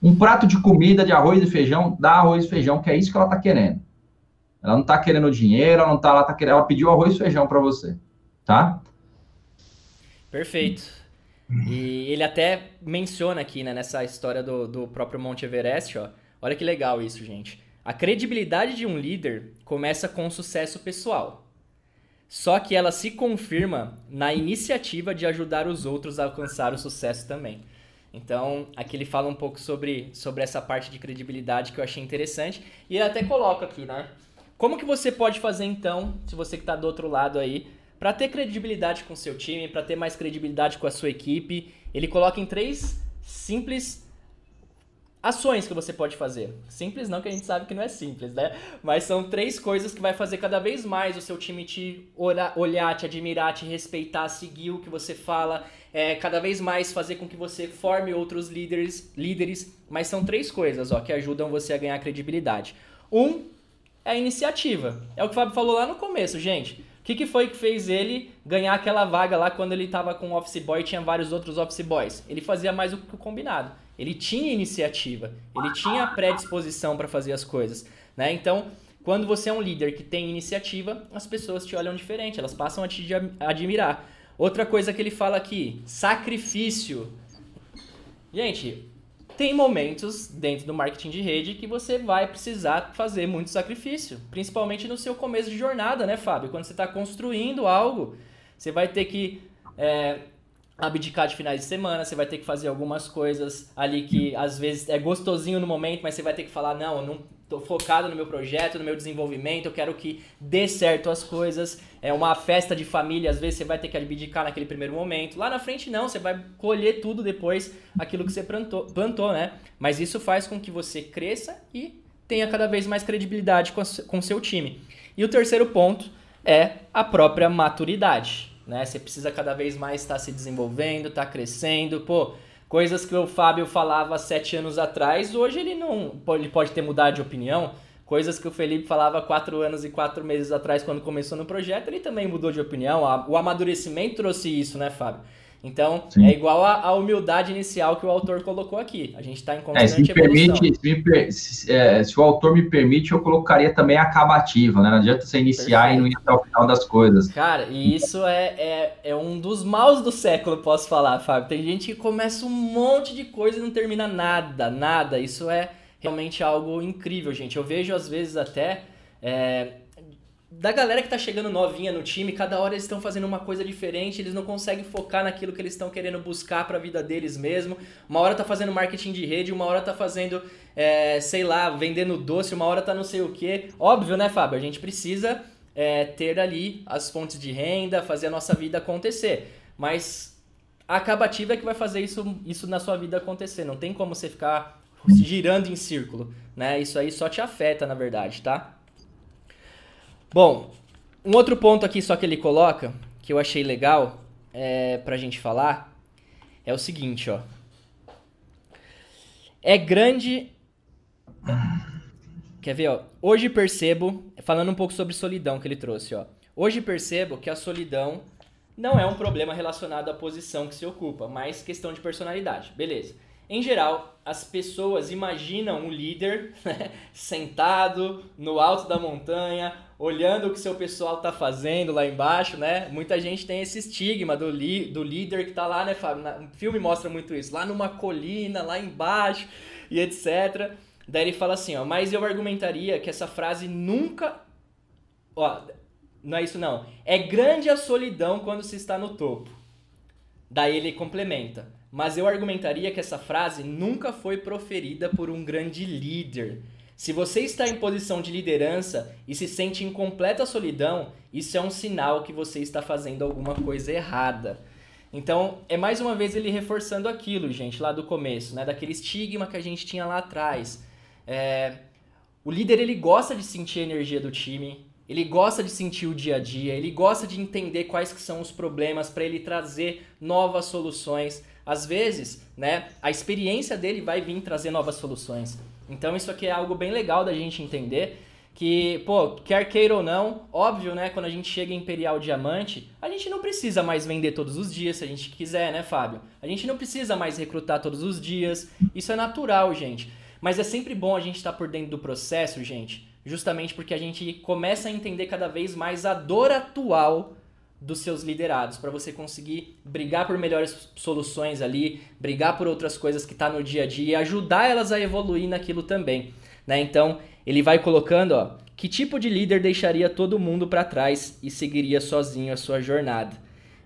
um prato de comida de arroz e feijão, dá arroz e feijão, que é isso que ela está querendo. Ela não está querendo dinheiro, ela não tá, ela tá querendo, ela pediu arroz e feijão para você, tá? Perfeito. E ele até menciona aqui, né, nessa história do, do próprio Monte Everest, ó. Olha que legal isso, gente. A credibilidade de um líder começa com o sucesso pessoal. Só que ela se confirma na iniciativa de ajudar os outros a alcançar o sucesso também. Então, aqui ele fala um pouco sobre, sobre essa parte de credibilidade que eu achei interessante. E ele até coloca aqui, né? Como que você pode fazer então, se você que está do outro lado aí, para ter credibilidade com seu time, para ter mais credibilidade com a sua equipe? Ele coloca em três simples ações que você pode fazer. Simples não, que a gente sabe que não é simples, né? Mas são três coisas que vai fazer cada vez mais o seu time te olhar, te admirar, te respeitar, seguir o que você fala, é, cada vez mais fazer com que você forme outros líderes, líderes. Mas são três coisas, ó, que ajudam você a ganhar credibilidade. Um é a iniciativa. É o que o Fábio falou lá no começo, gente. Que, que foi que fez ele ganhar aquela vaga lá quando ele estava com o office boy e tinha vários outros office boys? Ele fazia mais o que o combinado. Ele tinha iniciativa, ele tinha predisposição para fazer as coisas, né? Então, quando você é um líder que tem iniciativa, as pessoas te olham diferente, elas passam a te admirar. Outra coisa que ele fala aqui, sacrifício. Gente, tem momentos dentro do marketing de rede que você vai precisar fazer muito sacrifício, principalmente no seu começo de jornada, né, Fábio? Quando você está construindo algo, você vai ter que é, abdicar de finais de semana, você vai ter que fazer algumas coisas ali que às vezes é gostosinho no momento, mas você vai ter que falar, não, eu não tô focado no meu projeto, no meu desenvolvimento, eu quero que dê certo as coisas. É uma festa de família, às vezes você vai ter que abdicar naquele primeiro momento. Lá na frente não, você vai colher tudo depois aquilo que você plantou, plantou né? Mas isso faz com que você cresça e tenha cada vez mais credibilidade com o seu time. E o terceiro ponto é a própria maturidade né? Você precisa cada vez mais estar se desenvolvendo, estar crescendo. Pô, coisas que o Fábio falava sete anos atrás, hoje ele não ele pode ter mudado de opinião. Coisas que o Felipe falava quatro anos e quatro meses atrás, quando começou no projeto, ele também mudou de opinião. O amadurecimento trouxe isso, né, Fábio? Então, Sim. é igual a, humildade inicial que o autor colocou aqui. A gente está em constante é, se permite, se, me, se, é, se, o autor me permite, eu colocaria também a acabativa, né? Não adianta você iniciar Perfeito. e não ir até o final das coisas. Cara, e isso é, é, é um dos maus do século, posso falar, Fábio. Tem gente que começa um monte de coisa e não termina nada, nada. Isso é realmente algo incrível, gente. Eu vejo às vezes até... É, da galera que tá chegando novinha no time, cada hora eles estão fazendo uma coisa diferente, eles não conseguem focar naquilo que eles estão querendo buscar para a vida deles mesmo. Uma hora tá fazendo marketing de rede, uma hora tá fazendo, é, sei lá, vendendo doce, uma hora tá não sei o que. Óbvio, né, Fábio? A gente precisa é, ter ali as fontes de renda, fazer a nossa vida acontecer. Mas a acabativa é que vai fazer isso, isso na sua vida acontecer. Não tem como você ficar girando em círculo, né? Isso aí só te afeta, na verdade, tá? Bom, um outro ponto aqui só que ele coloca, que eu achei legal é, pra gente falar, é o seguinte, ó. É grande. Quer ver, ó? Hoje percebo, falando um pouco sobre solidão que ele trouxe, ó. Hoje percebo que a solidão não é um problema relacionado à posição que se ocupa, mas questão de personalidade. Beleza. Em geral, as pessoas imaginam o líder né, sentado no alto da montanha, olhando o que seu pessoal está fazendo lá embaixo, né? Muita gente tem esse estigma do, li, do líder que está lá, né, Fábio? O filme mostra muito isso, lá numa colina, lá embaixo e etc. Daí ele fala assim, ó, mas eu argumentaria que essa frase nunca... Ó, não é isso não. É grande a solidão quando se está no topo. Daí ele complementa mas eu argumentaria que essa frase nunca foi proferida por um grande líder. Se você está em posição de liderança e se sente em completa solidão, isso é um sinal que você está fazendo alguma coisa errada. Então, é mais uma vez ele reforçando aquilo, gente, lá do começo, né? Daquele estigma que a gente tinha lá atrás. É... O líder, ele gosta de sentir a energia do time, ele gosta de sentir o dia a dia, ele gosta de entender quais que são os problemas para ele trazer novas soluções às vezes, né, a experiência dele vai vir trazer novas soluções. Então isso aqui é algo bem legal da gente entender que, pô, quer queira ou não, óbvio, né, quando a gente chega em Imperial Diamante, a gente não precisa mais vender todos os dias, se a gente quiser, né, Fábio? A gente não precisa mais recrutar todos os dias, isso é natural, gente. Mas é sempre bom a gente estar tá por dentro do processo, gente, justamente porque a gente começa a entender cada vez mais a dor atual dos seus liderados, para você conseguir brigar por melhores soluções ali, brigar por outras coisas que está no dia a dia e ajudar elas a evoluir naquilo também. Né? Então, ele vai colocando, ó, que tipo de líder deixaria todo mundo para trás e seguiria sozinho a sua jornada.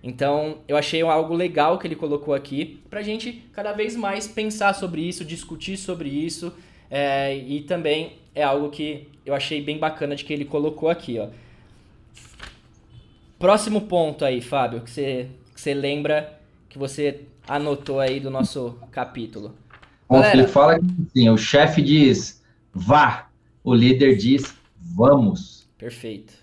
Então, eu achei algo legal que ele colocou aqui para a gente cada vez mais pensar sobre isso, discutir sobre isso, é, e também é algo que eu achei bem bacana de que ele colocou aqui, ó. Próximo ponto aí, Fábio, que você, que você lembra que você anotou aí do nosso capítulo. Bom, ele fala que assim, o chefe diz vá, o líder diz vamos. Perfeito.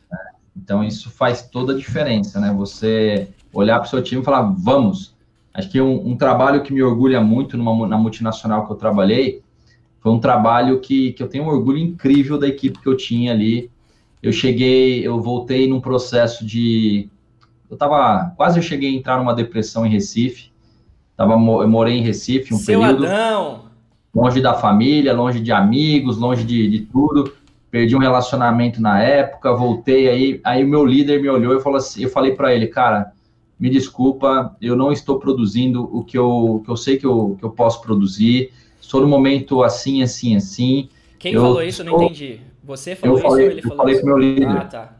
Então isso faz toda a diferença, né? Você olhar para o seu time e falar vamos. Acho que um, um, trabalho que me orgulha muito numa, na multinacional que eu trabalhei foi um trabalho que, que eu tenho um orgulho incrível da equipe que eu tinha ali eu cheguei, eu voltei num processo de. Eu tava. Quase eu cheguei a entrar numa depressão em Recife. Tava, eu morei em Recife um Seu período. Adão. Longe da família, longe de amigos, longe de, de tudo. Perdi um relacionamento na época, voltei aí. Aí o meu líder me olhou e falou assim: eu falei para ele, cara, me desculpa, eu não estou produzindo o que eu, que eu sei que eu, que eu posso produzir. Estou no momento assim, assim, assim. Quem eu falou isso? Estou... Não entendi. Você falou eu falei, isso ou ele falou falei isso? com o meu líder. Ah, tá.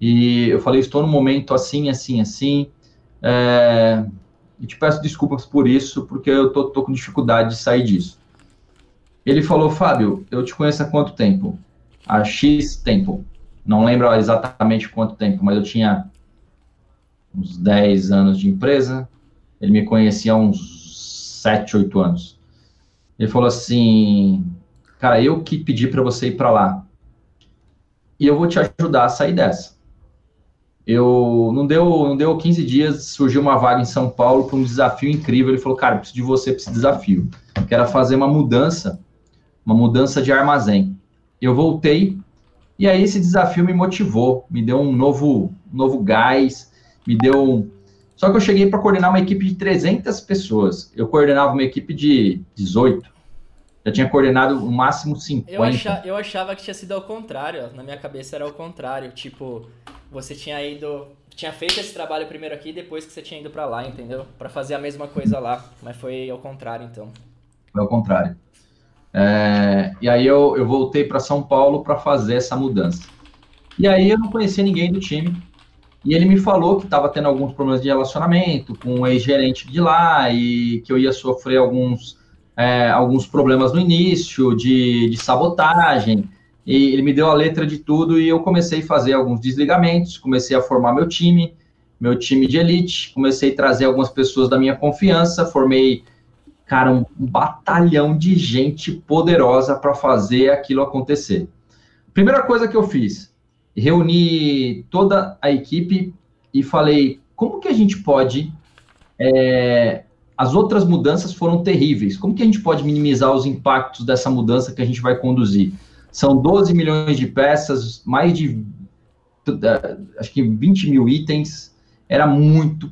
E eu falei, estou no momento assim, assim, assim. É, e te peço desculpas por isso, porque eu tô, tô com dificuldade de sair disso. Ele falou, Fábio, eu te conheço há quanto tempo? Há X tempo. Não lembro exatamente quanto tempo, mas eu tinha uns 10 anos de empresa. Ele me conhecia há uns 7, 8 anos. Ele falou assim: cara, eu que pedi para você ir para lá. E eu vou te ajudar a sair dessa. Eu não deu, não deu 15 dias, surgiu uma vaga em São Paulo para um desafio incrível. Ele falou, cara, preciso de você para esse desafio. Quero fazer uma mudança, uma mudança de armazém. Eu voltei e aí esse desafio me motivou, me deu um novo, novo gás, me deu um, Só que eu cheguei para coordenar uma equipe de 300 pessoas. Eu coordenava uma equipe de 18. Já tinha coordenado o máximo 50. Eu, achava, eu achava que tinha sido ao contrário. Na minha cabeça era o contrário. Tipo, você tinha ido. Tinha feito esse trabalho primeiro aqui depois que você tinha ido para lá, entendeu? Para fazer a mesma coisa lá. Mas foi ao contrário, então. Foi ao contrário. É, e aí eu, eu voltei para São Paulo para fazer essa mudança. E aí eu não conhecia ninguém do time. E ele me falou que estava tendo alguns problemas de relacionamento com o ex-gerente de lá e que eu ia sofrer alguns, é, alguns problemas no início de, de sabotagem. E ele me deu a letra de tudo e eu comecei a fazer alguns desligamentos, comecei a formar meu time, meu time de elite, comecei a trazer algumas pessoas da minha confiança, formei, cara, um, batalhão de gente poderosa para fazer aquilo acontecer. Primeira coisa que eu fiz, reuni toda a equipe e falei, como que a gente pode é, as outras mudanças foram terríveis. Como que a gente pode minimizar os impactos dessa mudança que a gente vai conduzir? São 12 milhões de peças, mais de é, acho que 20 mil itens, era muito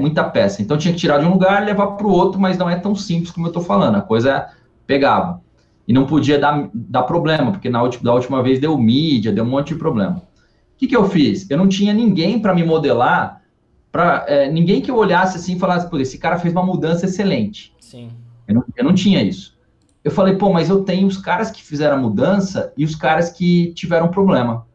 muita peça. Então tinha que tirar de um lugar e levar para o outro, mas não é tão simples como eu estou falando. A coisa pegava. E não podia dar, dar problema, porque na última, da última vez deu mídia, deu um monte de problema. O que, que eu fiz? Eu não tinha ninguém para me modelar, para é, ninguém que eu olhasse assim e falasse, pô, esse cara fez uma mudança excelente. Sim. Eu não, eu não tinha isso eu falei, pô, mas eu tenho os caras que fizeram a mudança e os caras que tiveram problema.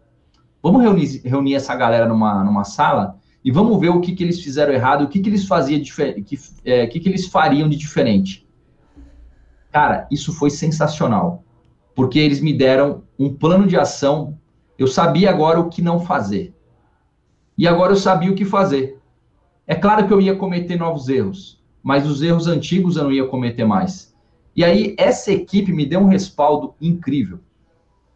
Vamos reunir, reunir essa galera numa, numa sala e vamos ver o que, que eles fizeram errado, o que, que eles faziam que, é, que, que eles fariam de diferente. Cara, isso foi sensacional, porque eles me deram um plano de ação. Eu sabia agora o que não fazer. E agora eu sabia o que fazer. É claro que eu ia cometer novos erros, mas os erros antigos eu não ia cometer mais. E aí essa equipe me deu um respaldo incrível.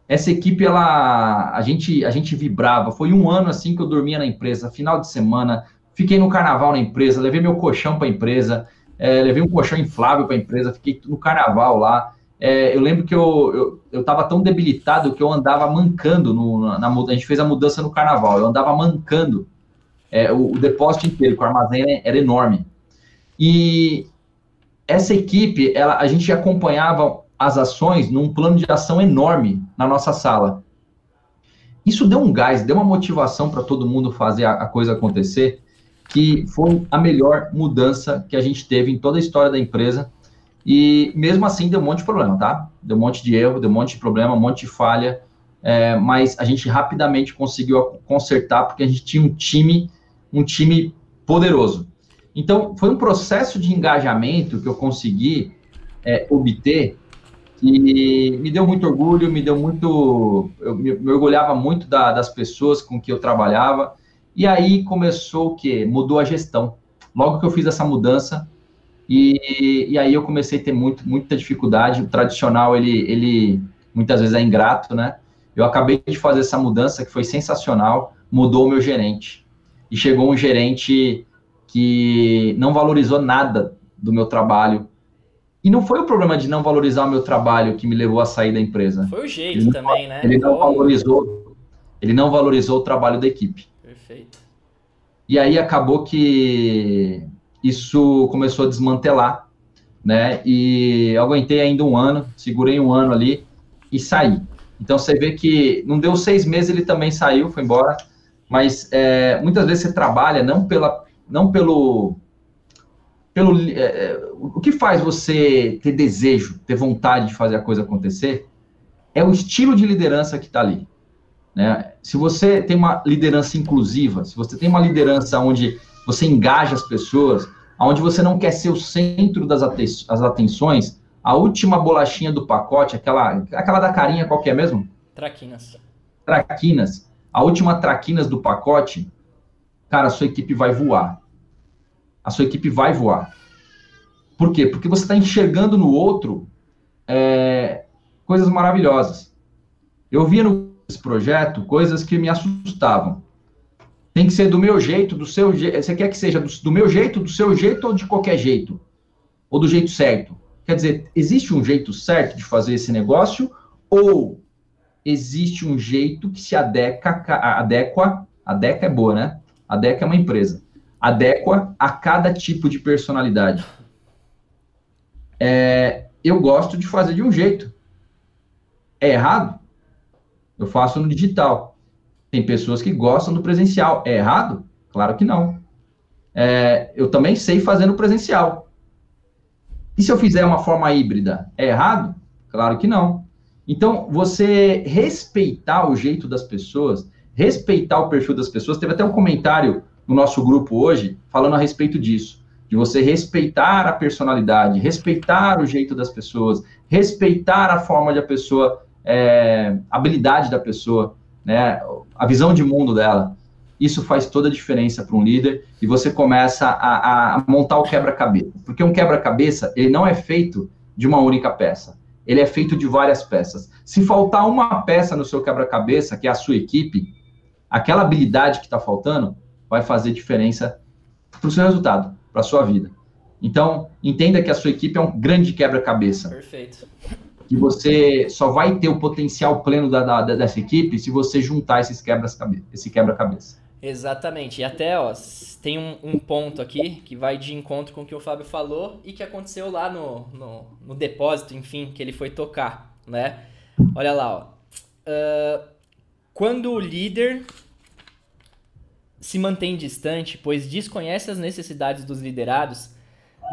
Essa equipe, ela, a gente, a gente vibrava. Foi um ano assim que eu dormia na empresa, final de semana, fiquei no carnaval na empresa, levei meu colchão para a empresa, é, levei um colchão inflável para a empresa, fiquei no carnaval lá. É, eu lembro que eu, eu, eu tava tão debilitado que eu andava mancando no, na, na, a gente fez a mudança no carnaval, eu andava mancando é, o, o depósito inteiro, que o armazém era enorme. E essa equipe, ela, a gente acompanhava as ações num plano de ação enorme na nossa sala. Isso deu um gás, deu uma motivação para todo mundo fazer a, a, coisa acontecer, que foi a melhor mudança que a gente teve em toda a história da empresa. E mesmo assim deu um monte de problema, tá? Deu um monte de erro, deu um monte de problema, um monte de falha, é, mas a gente rapidamente conseguiu consertar porque a gente tinha um time, um time poderoso. Então, foi um processo de engajamento que eu consegui é, obter que me deu muito orgulho, me deu muito. Eu me, me orgulhava muito da, das pessoas com que eu trabalhava. E aí começou o quê? Mudou a gestão. Logo que eu fiz essa mudança, e, e aí eu comecei a ter muito, muita dificuldade. O tradicional, ele, ele muitas vezes é ingrato, né? Eu acabei de fazer essa mudança que foi sensacional, mudou o meu gerente. E chegou um gerente que não valorizou nada do meu trabalho. E não foi o problema de não valorizar o meu trabalho que me levou a sair da empresa. Foi o jeito ele também, né? Ele não valorizou, ele não valorizou o trabalho da equipe. Perfeito. E aí acabou que isso começou a desmantelar, né? E aguentei ainda um ano, segurei um ano ali e saí. Então você vê que não deu seis meses, ele também saiu, foi embora. Mas é, muitas vezes você trabalha não pela não pelo pelo é, é, o que faz você ter desejo, ter vontade de fazer a coisa acontecer, é o estilo de liderança que está ali. Né? Se você tem uma liderança inclusiva, se você tem uma liderança onde você engaja as pessoas, onde você não quer ser o centro das atenções, a última bolachinha do pacote, aquela, aquela da carinha qualquer é mesmo? Traquinas. Traquinas. A última traquinas do pacote, cara, a sua equipe vai voar. A sua equipe vai voar. Por quê? Porque você está enxergando no outro é, coisas maravilhosas. Eu via no projeto coisas que me assustavam. Tem que ser do meu jeito, do seu jeito. Você quer que seja do, do meu jeito, do seu jeito ou de qualquer jeito? Ou do jeito certo? Quer dizer, existe um jeito certo de fazer esse negócio ou existe um jeito que se adequa, adequa, adequa é boa, né? A DEC é uma empresa. adequa a cada tipo de personalidade. É, eu gosto de fazer de um jeito. É errado? Eu faço no digital. Tem pessoas que gostam do presencial. É errado? Claro que não. É, eu também sei fazer no presencial. E se eu fizer uma forma híbrida? É errado? Claro que não. Então, você respeitar o jeito das pessoas, respeitar o perfil das pessoas. Teve até um comentário no nosso grupo hoje falando a respeito disso. De você respeitar a personalidade, respeitar o jeito das pessoas, respeitar a forma de a pessoa, é, habilidade da pessoa, né, a visão de mundo dela. Isso faz toda a diferença para um líder e você começa a, a montar o quebra-cabeça. Porque um quebra-cabeça, ele não é feito de uma única peça. Ele é feito de várias peças. Se faltar uma peça no seu quebra-cabeça, que é a sua equipe, aquela habilidade que está faltando vai fazer diferença para o seu resultado, para a sua vida. Então, entenda que a sua equipe é um grande quebra-cabeça. Perfeito. Que você só vai ter o potencial pleno da, da, dessa equipe se você juntar esses quebra esse quebra-cabeça. Exatamente. E até, ó, tem um, um, ponto aqui que vai de encontro com o que o Fábio falou e que aconteceu lá no, no, no depósito, enfim, que ele foi tocar, né? Olha lá, ó. Uh, quando o líder se mantém distante, pois desconhece as necessidades dos liderados,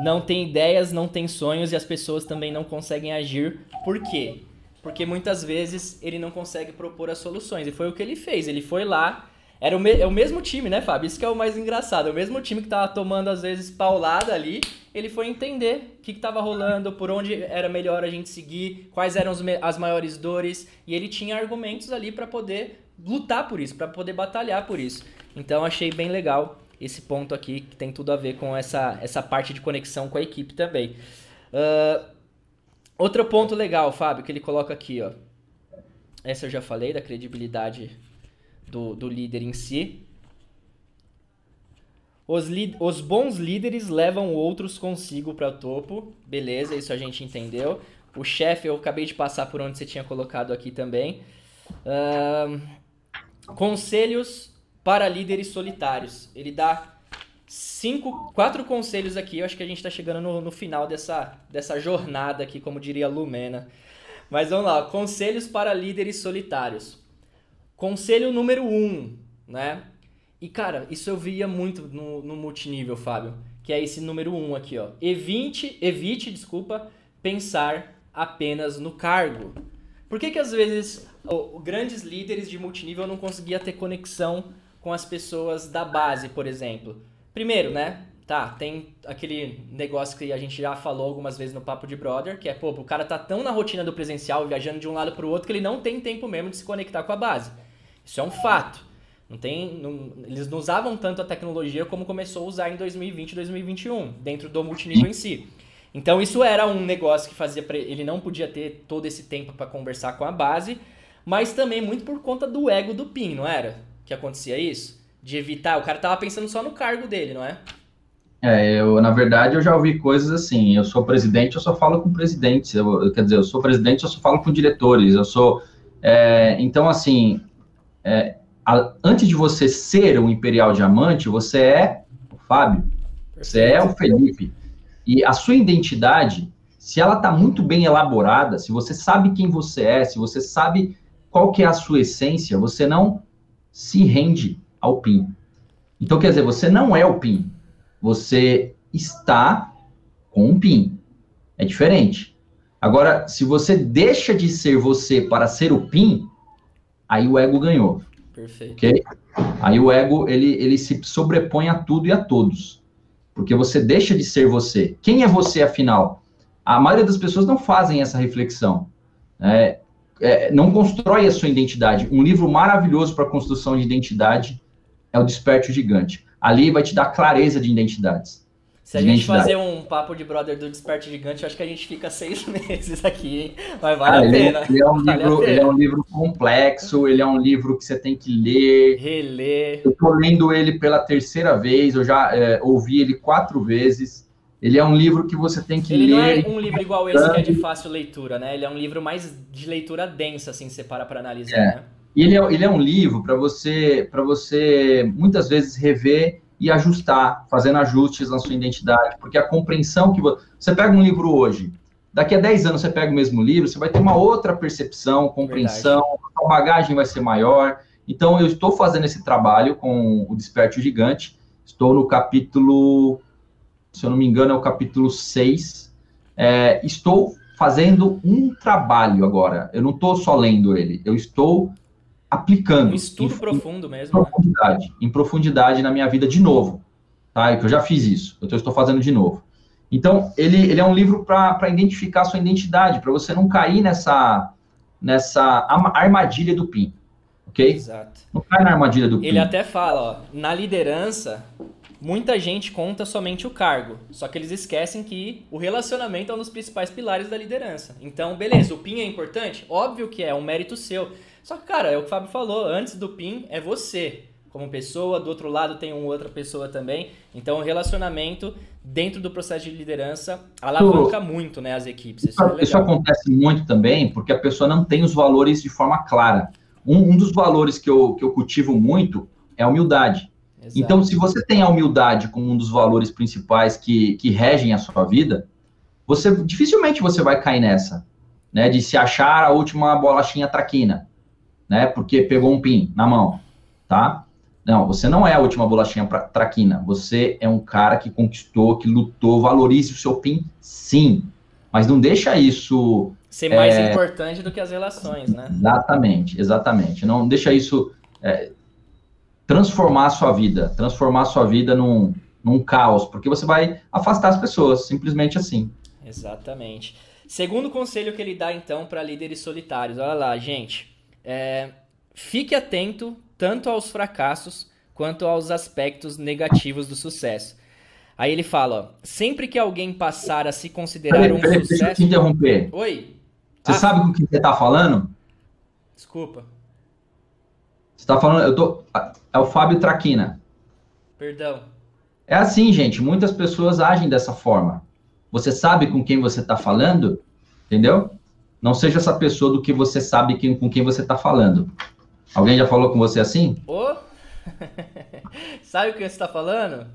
não tem ideias, não tem sonhos e as pessoas também não conseguem agir. Por quê? Porque muitas vezes ele não consegue propor as soluções. E foi o que ele fez. Ele foi lá era o, me é o mesmo time, né, Fábio? Isso que é o mais engraçado. É o mesmo time que tava tomando, às vezes, paulada ali. Ele foi entender o que, que tava rolando, por onde era melhor a gente seguir, quais eram as maiores dores. E ele tinha argumentos ali para poder lutar por isso, para poder batalhar por isso. Então, achei bem legal esse ponto aqui, que tem tudo a ver com essa, essa parte de conexão com a equipe também. Uh, outro ponto legal, Fábio, que ele coloca aqui, ó. Essa eu já falei, da credibilidade do, do líder em si. Os, os bons líderes levam outros consigo para o topo. Beleza, isso a gente entendeu. O chefe, eu acabei de passar por onde você tinha colocado aqui também. Uh, conselhos para líderes solitários. Ele dá cinco, quatro conselhos aqui. Eu acho que a gente está chegando no, no final dessa, dessa jornada aqui, como diria Lumena. Mas vamos lá, conselhos para líderes solitários. Conselho número um, né? E, cara, isso eu via muito no, no multinível, Fábio. Que é esse número um aqui, ó. Evite, evite, desculpa, pensar apenas no cargo. Por que que às vezes o, o, grandes líderes de multinível não conseguia ter conexão com as pessoas da base, por exemplo? Primeiro, né? Tá, tem aquele negócio que a gente já falou algumas vezes no Papo de Brother, que é, pô, o cara tá tão na rotina do presencial, viajando de um lado pro outro, que ele não tem tempo mesmo de se conectar com a base. Isso é um fato. Não tem, não, eles não usavam tanto a tecnologia como começou a usar em 2020 e 2021, dentro do multinível em si. Então isso era um negócio que fazia pra, ele não podia ter todo esse tempo para conversar com a base, mas também muito por conta do ego do PIN, não era? Que acontecia isso? De evitar, o cara tava pensando só no cargo dele, não é? É, eu, na verdade, eu já ouvi coisas assim, eu sou presidente, eu só falo com presidentes, eu, quer dizer, eu sou presidente, eu só falo com diretores, eu sou... É, então, assim, é, a, antes de você ser um Imperial Diamante, você é o Fábio, você é o Felipe. E a sua identidade, se ela está muito bem elaborada, se você sabe quem você é, se você sabe qual que é a sua essência, você não se rende ao PIN. Então, quer dizer, você não é o PIN. Você está com um PIN. É diferente. Agora, se você deixa de ser você para ser o PIN, aí o ego ganhou. Perfeito. Okay? Aí o ego, ele, ele se sobrepõe a tudo e a todos. Porque você deixa de ser você. Quem é você, afinal? A maioria das pessoas não fazem essa reflexão. É, é, não constrói a sua identidade. Um livro maravilhoso para construção de identidade é o Desperte Gigante. Ali vai te dar clareza de identidades. Se a gente fazer um papo de brother do Desperte Gigante, eu acho que a gente fica seis meses aqui, hein? Mas vale ah, a pena. Ele, é um vale livro, ele é um livro complexo, ele é um livro que você tem que ler. Reler. Eu tô lendo ele pela terceira vez, eu já é, ouvi ele quatro vezes. Ele é um livro que você tem que ele ler. Ele não é um livro igual esse que é de fácil leitura, né? Ele é um livro mais de leitura densa, assim, você para para analisar, é. né? E ele é, ele é um livro para você, para você muitas vezes rever e ajustar, fazendo ajustes na sua identidade, porque a compreensão que você, você pega um livro hoje, daqui a 10 anos você pega o mesmo livro, você vai ter uma outra percepção, compreensão, Verdade. a bagagem vai ser maior. Então, eu estou fazendo esse trabalho com o Desperte Gigante, estou no capítulo, se eu não me engano, é o capítulo 6. É, estou fazendo um trabalho agora, eu não estou só lendo ele, eu estou aplicando. Um estudo em, profundo mesmo. Em né? profundidade, né? em profundidade na minha vida de novo. Tá? Eu já fiz isso, eu estou fazendo de novo. Então, ele, ele é um livro para identificar sua identidade, para você não cair nessa, nessa armadilha do PIN. Ok? Exato. Não cai na armadilha do PIN. Ele até fala, ó, na liderança, muita gente conta somente o cargo, só que eles esquecem que o relacionamento é um dos principais pilares da liderança. Então, beleza, o PIN é importante? Óbvio que é, é um mérito seu. Só que, cara, é o que o Fábio falou, antes do PIN é você como pessoa, do outro lado tem uma outra pessoa também. Então, o relacionamento dentro do processo de liderança alavanca isso, muito né, as equipes. Isso, é isso, acontece muito também porque a pessoa não tem os valores de forma clara. Um, um dos valores que eu, que eu cultivo muito é a humildade. Exato. Então, se você tem a humildade como um dos valores principais que, que regem a sua vida, você dificilmente você vai cair nessa, né, de se achar a última bolachinha traquina né? Porque pegou um pin na mão, tá? Não, você não é a última bolachinha pra, traquina. Você é um cara que conquistou, que lutou, valorize o seu pin, sim. Mas não deixa isso. Ser mais é... importante do que as relações, né? Exatamente, exatamente. Não deixa isso é, transformar a sua vida, transformar a sua vida num, num caos, porque você vai afastar as pessoas, simplesmente assim. Exatamente. Segundo conselho que ele dá, então, para líderes solitários. Olha lá, gente. É, fique atento tanto aos fracassos quanto aos aspectos negativos do sucesso. Aí ele fala, ó, sempre que alguém passar a se considerar peraí, um peraí, sucesso... Deixa eu te interromper. Oi? Você ah, sabe com que você está falando? Desculpa. Você está falando... Eu tô, é o Fábio Traquina. Perdão. É assim, gente. Muitas pessoas agem dessa forma. Você sabe com quem você está falando, entendeu? Não seja essa pessoa do que você sabe quem, com quem você está falando. Alguém já falou com você assim? Oh. sabe o que você está falando?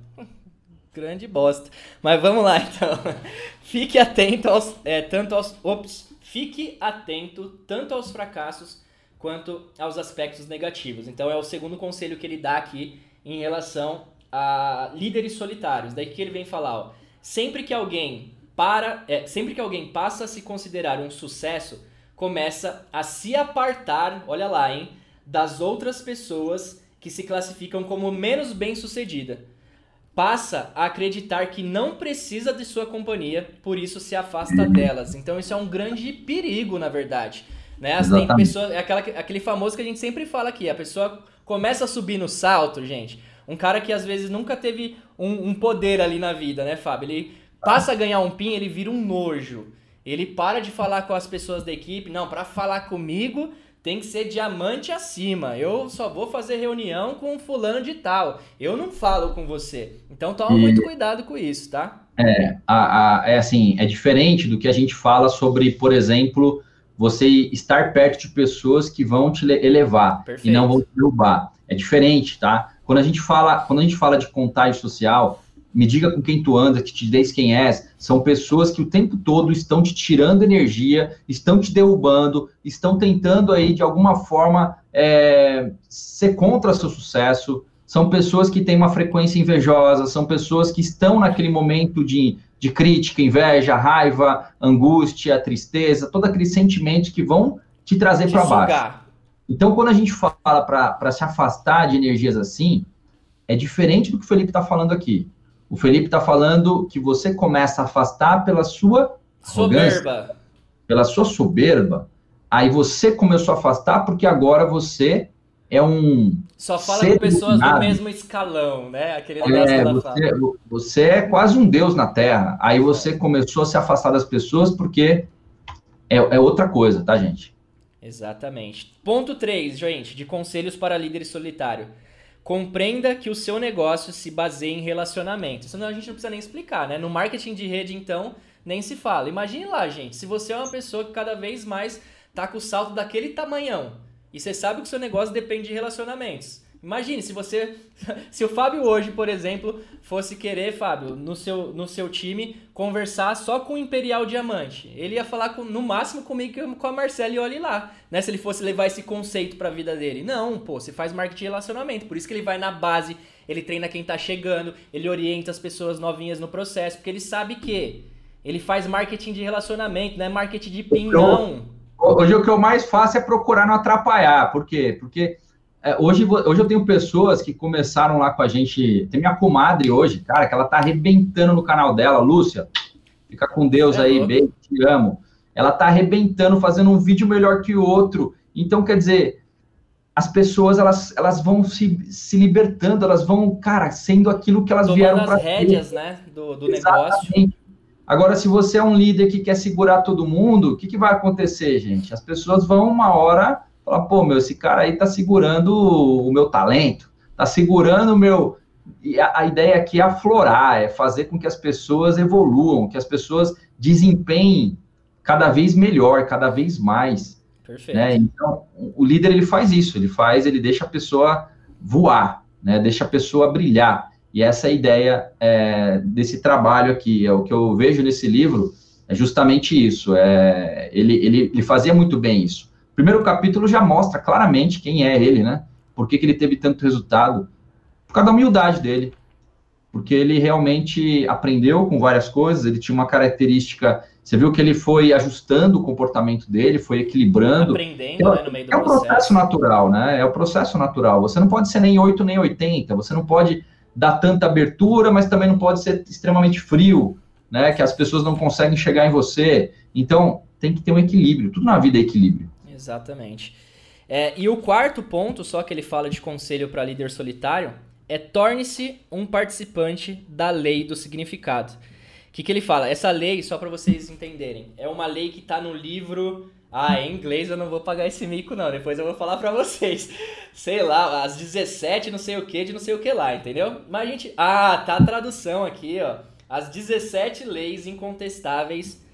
Grande bosta. Mas vamos lá então. Fique atento aos, é, tanto aos, ops, fique atento tanto aos fracassos quanto aos aspectos negativos. Então é o segundo conselho que ele dá aqui em relação a líderes solitários. Daí que ele vem falar, ó, sempre que alguém para é, sempre que alguém passa a se considerar um sucesso, começa a se apartar, olha lá, hein, das outras pessoas que se classificam como menos bem-sucedida. Passa a acreditar que não precisa de sua companhia, por isso se afasta delas. Então isso é um grande perigo, na verdade. Né? Tem pessoa, é aquela, aquele famoso que a gente sempre fala aqui, a pessoa começa a subir no salto, gente. Um cara que às vezes nunca teve um, um poder ali na vida, né, Fábio? Ele passa a ganhar um PIN, ele vira um nojo. Ele para de falar com as pessoas da equipe. Não, para falar comigo tem que ser diamante acima. Eu só vou fazer reunião com fulano de tal. Eu não falo com você. Então toma e... muito cuidado com isso, tá? É, a, a, é assim, é diferente do que a gente fala sobre, por exemplo, você estar perto de pessoas que vão te elevar Perfeito. e não vão te derrubar. É diferente, tá? Quando a gente fala, quando a gente fala de contágio social, me diga com quem tu anda, que te diz quem és, são pessoas que o tempo todo estão te tirando energia, estão te derrubando, estão tentando aí, de alguma forma, é, ser contra seu sucesso, são pessoas que têm uma frequência invejosa, são pessoas que estão naquele momento de, de crítica, inveja, raiva, angústia, tristeza, todos aqueles sentimentos que vão te trazer para baixo. Então, quando a gente fala para se afastar de energias assim, é diferente do que o Felipe está falando aqui. O Felipe está falando que você começa a afastar pela sua soberba. Pela sua soberba. Aí você começou a afastar porque agora você é um. Só fala com pessoas do mesmo escalão, né? Aquele negócio é, você, você é quase um deus na Terra. Aí você começou a se afastar das pessoas porque é, é outra coisa, tá, gente? Exatamente. Ponto 3, gente, de conselhos para líderes solitário. Compreenda que o seu negócio se baseia em relacionamento. Senão a gente não precisa nem explicar, né? No marketing de rede, então, nem se fala. Imagine lá, gente, se você é uma pessoa que cada vez mais tá com o salto daquele tamanhão e você sabe que o seu negócio depende de relacionamentos. Imagine se você, se o Fábio hoje, por exemplo, fosse querer, Fábio, no seu, no seu time, conversar só com o Imperial Diamante. Ele ia falar com, no máximo comigo com a Marcela e olhe lá, né? Se ele fosse levar esse conceito para a vida dele. Não, pô, você faz marketing de relacionamento, por isso que ele vai na base, ele treina quem tá chegando, ele orienta as pessoas novinhas no processo, porque ele sabe que ele faz marketing de relacionamento, não é marketing de pin, não. Hoje o que eu mais faço é procurar não atrapalhar. Por quê? Porque é, hoje, hoje eu tenho pessoas que começaram lá com a gente. Tem minha comadre hoje, cara, que ela tá arrebentando no canal dela, Lúcia. Fica com Deus é aí, bem, te amo. Ela tá arrebentando, fazendo um vídeo melhor que o outro. Então, quer dizer, as pessoas elas, elas vão se, se libertando, elas vão, cara, sendo aquilo que elas Tomando vieram para as rédeas, né, do, do negócio. Agora, se você é um líder que quer segurar todo mundo, o que, que vai acontecer, gente? As pessoas vão uma hora Fala, pô, meu, esse cara aí tá segurando o meu talento, tá segurando o meu. E a, a ideia aqui é aflorar, é fazer com que as pessoas evoluam, que as pessoas desempenhem cada vez melhor, cada vez mais. Perfeito. Né? Então, o líder ele faz isso, ele faz, ele deixa a pessoa voar, né? Deixa a pessoa brilhar. E essa é a ideia é, desse trabalho aqui, é o que eu vejo nesse livro, é justamente isso. É, ele, ele, ele fazia muito bem isso primeiro capítulo já mostra claramente quem é ele, né? Por que, que ele teve tanto resultado? Por causa da humildade dele. Porque ele realmente aprendeu com várias coisas, ele tinha uma característica. Você viu que ele foi ajustando o comportamento dele, foi equilibrando. Aprendendo, é, né, no meio do É um processo. processo natural, né? É o processo natural. Você não pode ser nem 8 nem 80, você não pode dar tanta abertura, mas também não pode ser extremamente frio, né? Que as pessoas não conseguem chegar em você. Então, tem que ter um equilíbrio. Tudo na vida é equilíbrio. Exatamente. É, e o quarto ponto, só que ele fala de conselho para líder solitário, é torne-se um participante da lei do significado. O que, que ele fala? Essa lei, só para vocês entenderem, é uma lei que está no livro. Ah, em inglês eu não vou pagar esse mico, não. Depois eu vou falar para vocês. Sei lá, as 17, não sei o que, de não sei o que lá, entendeu? Mas a gente. Ah, tá a tradução aqui, ó. As 17 leis incontestáveis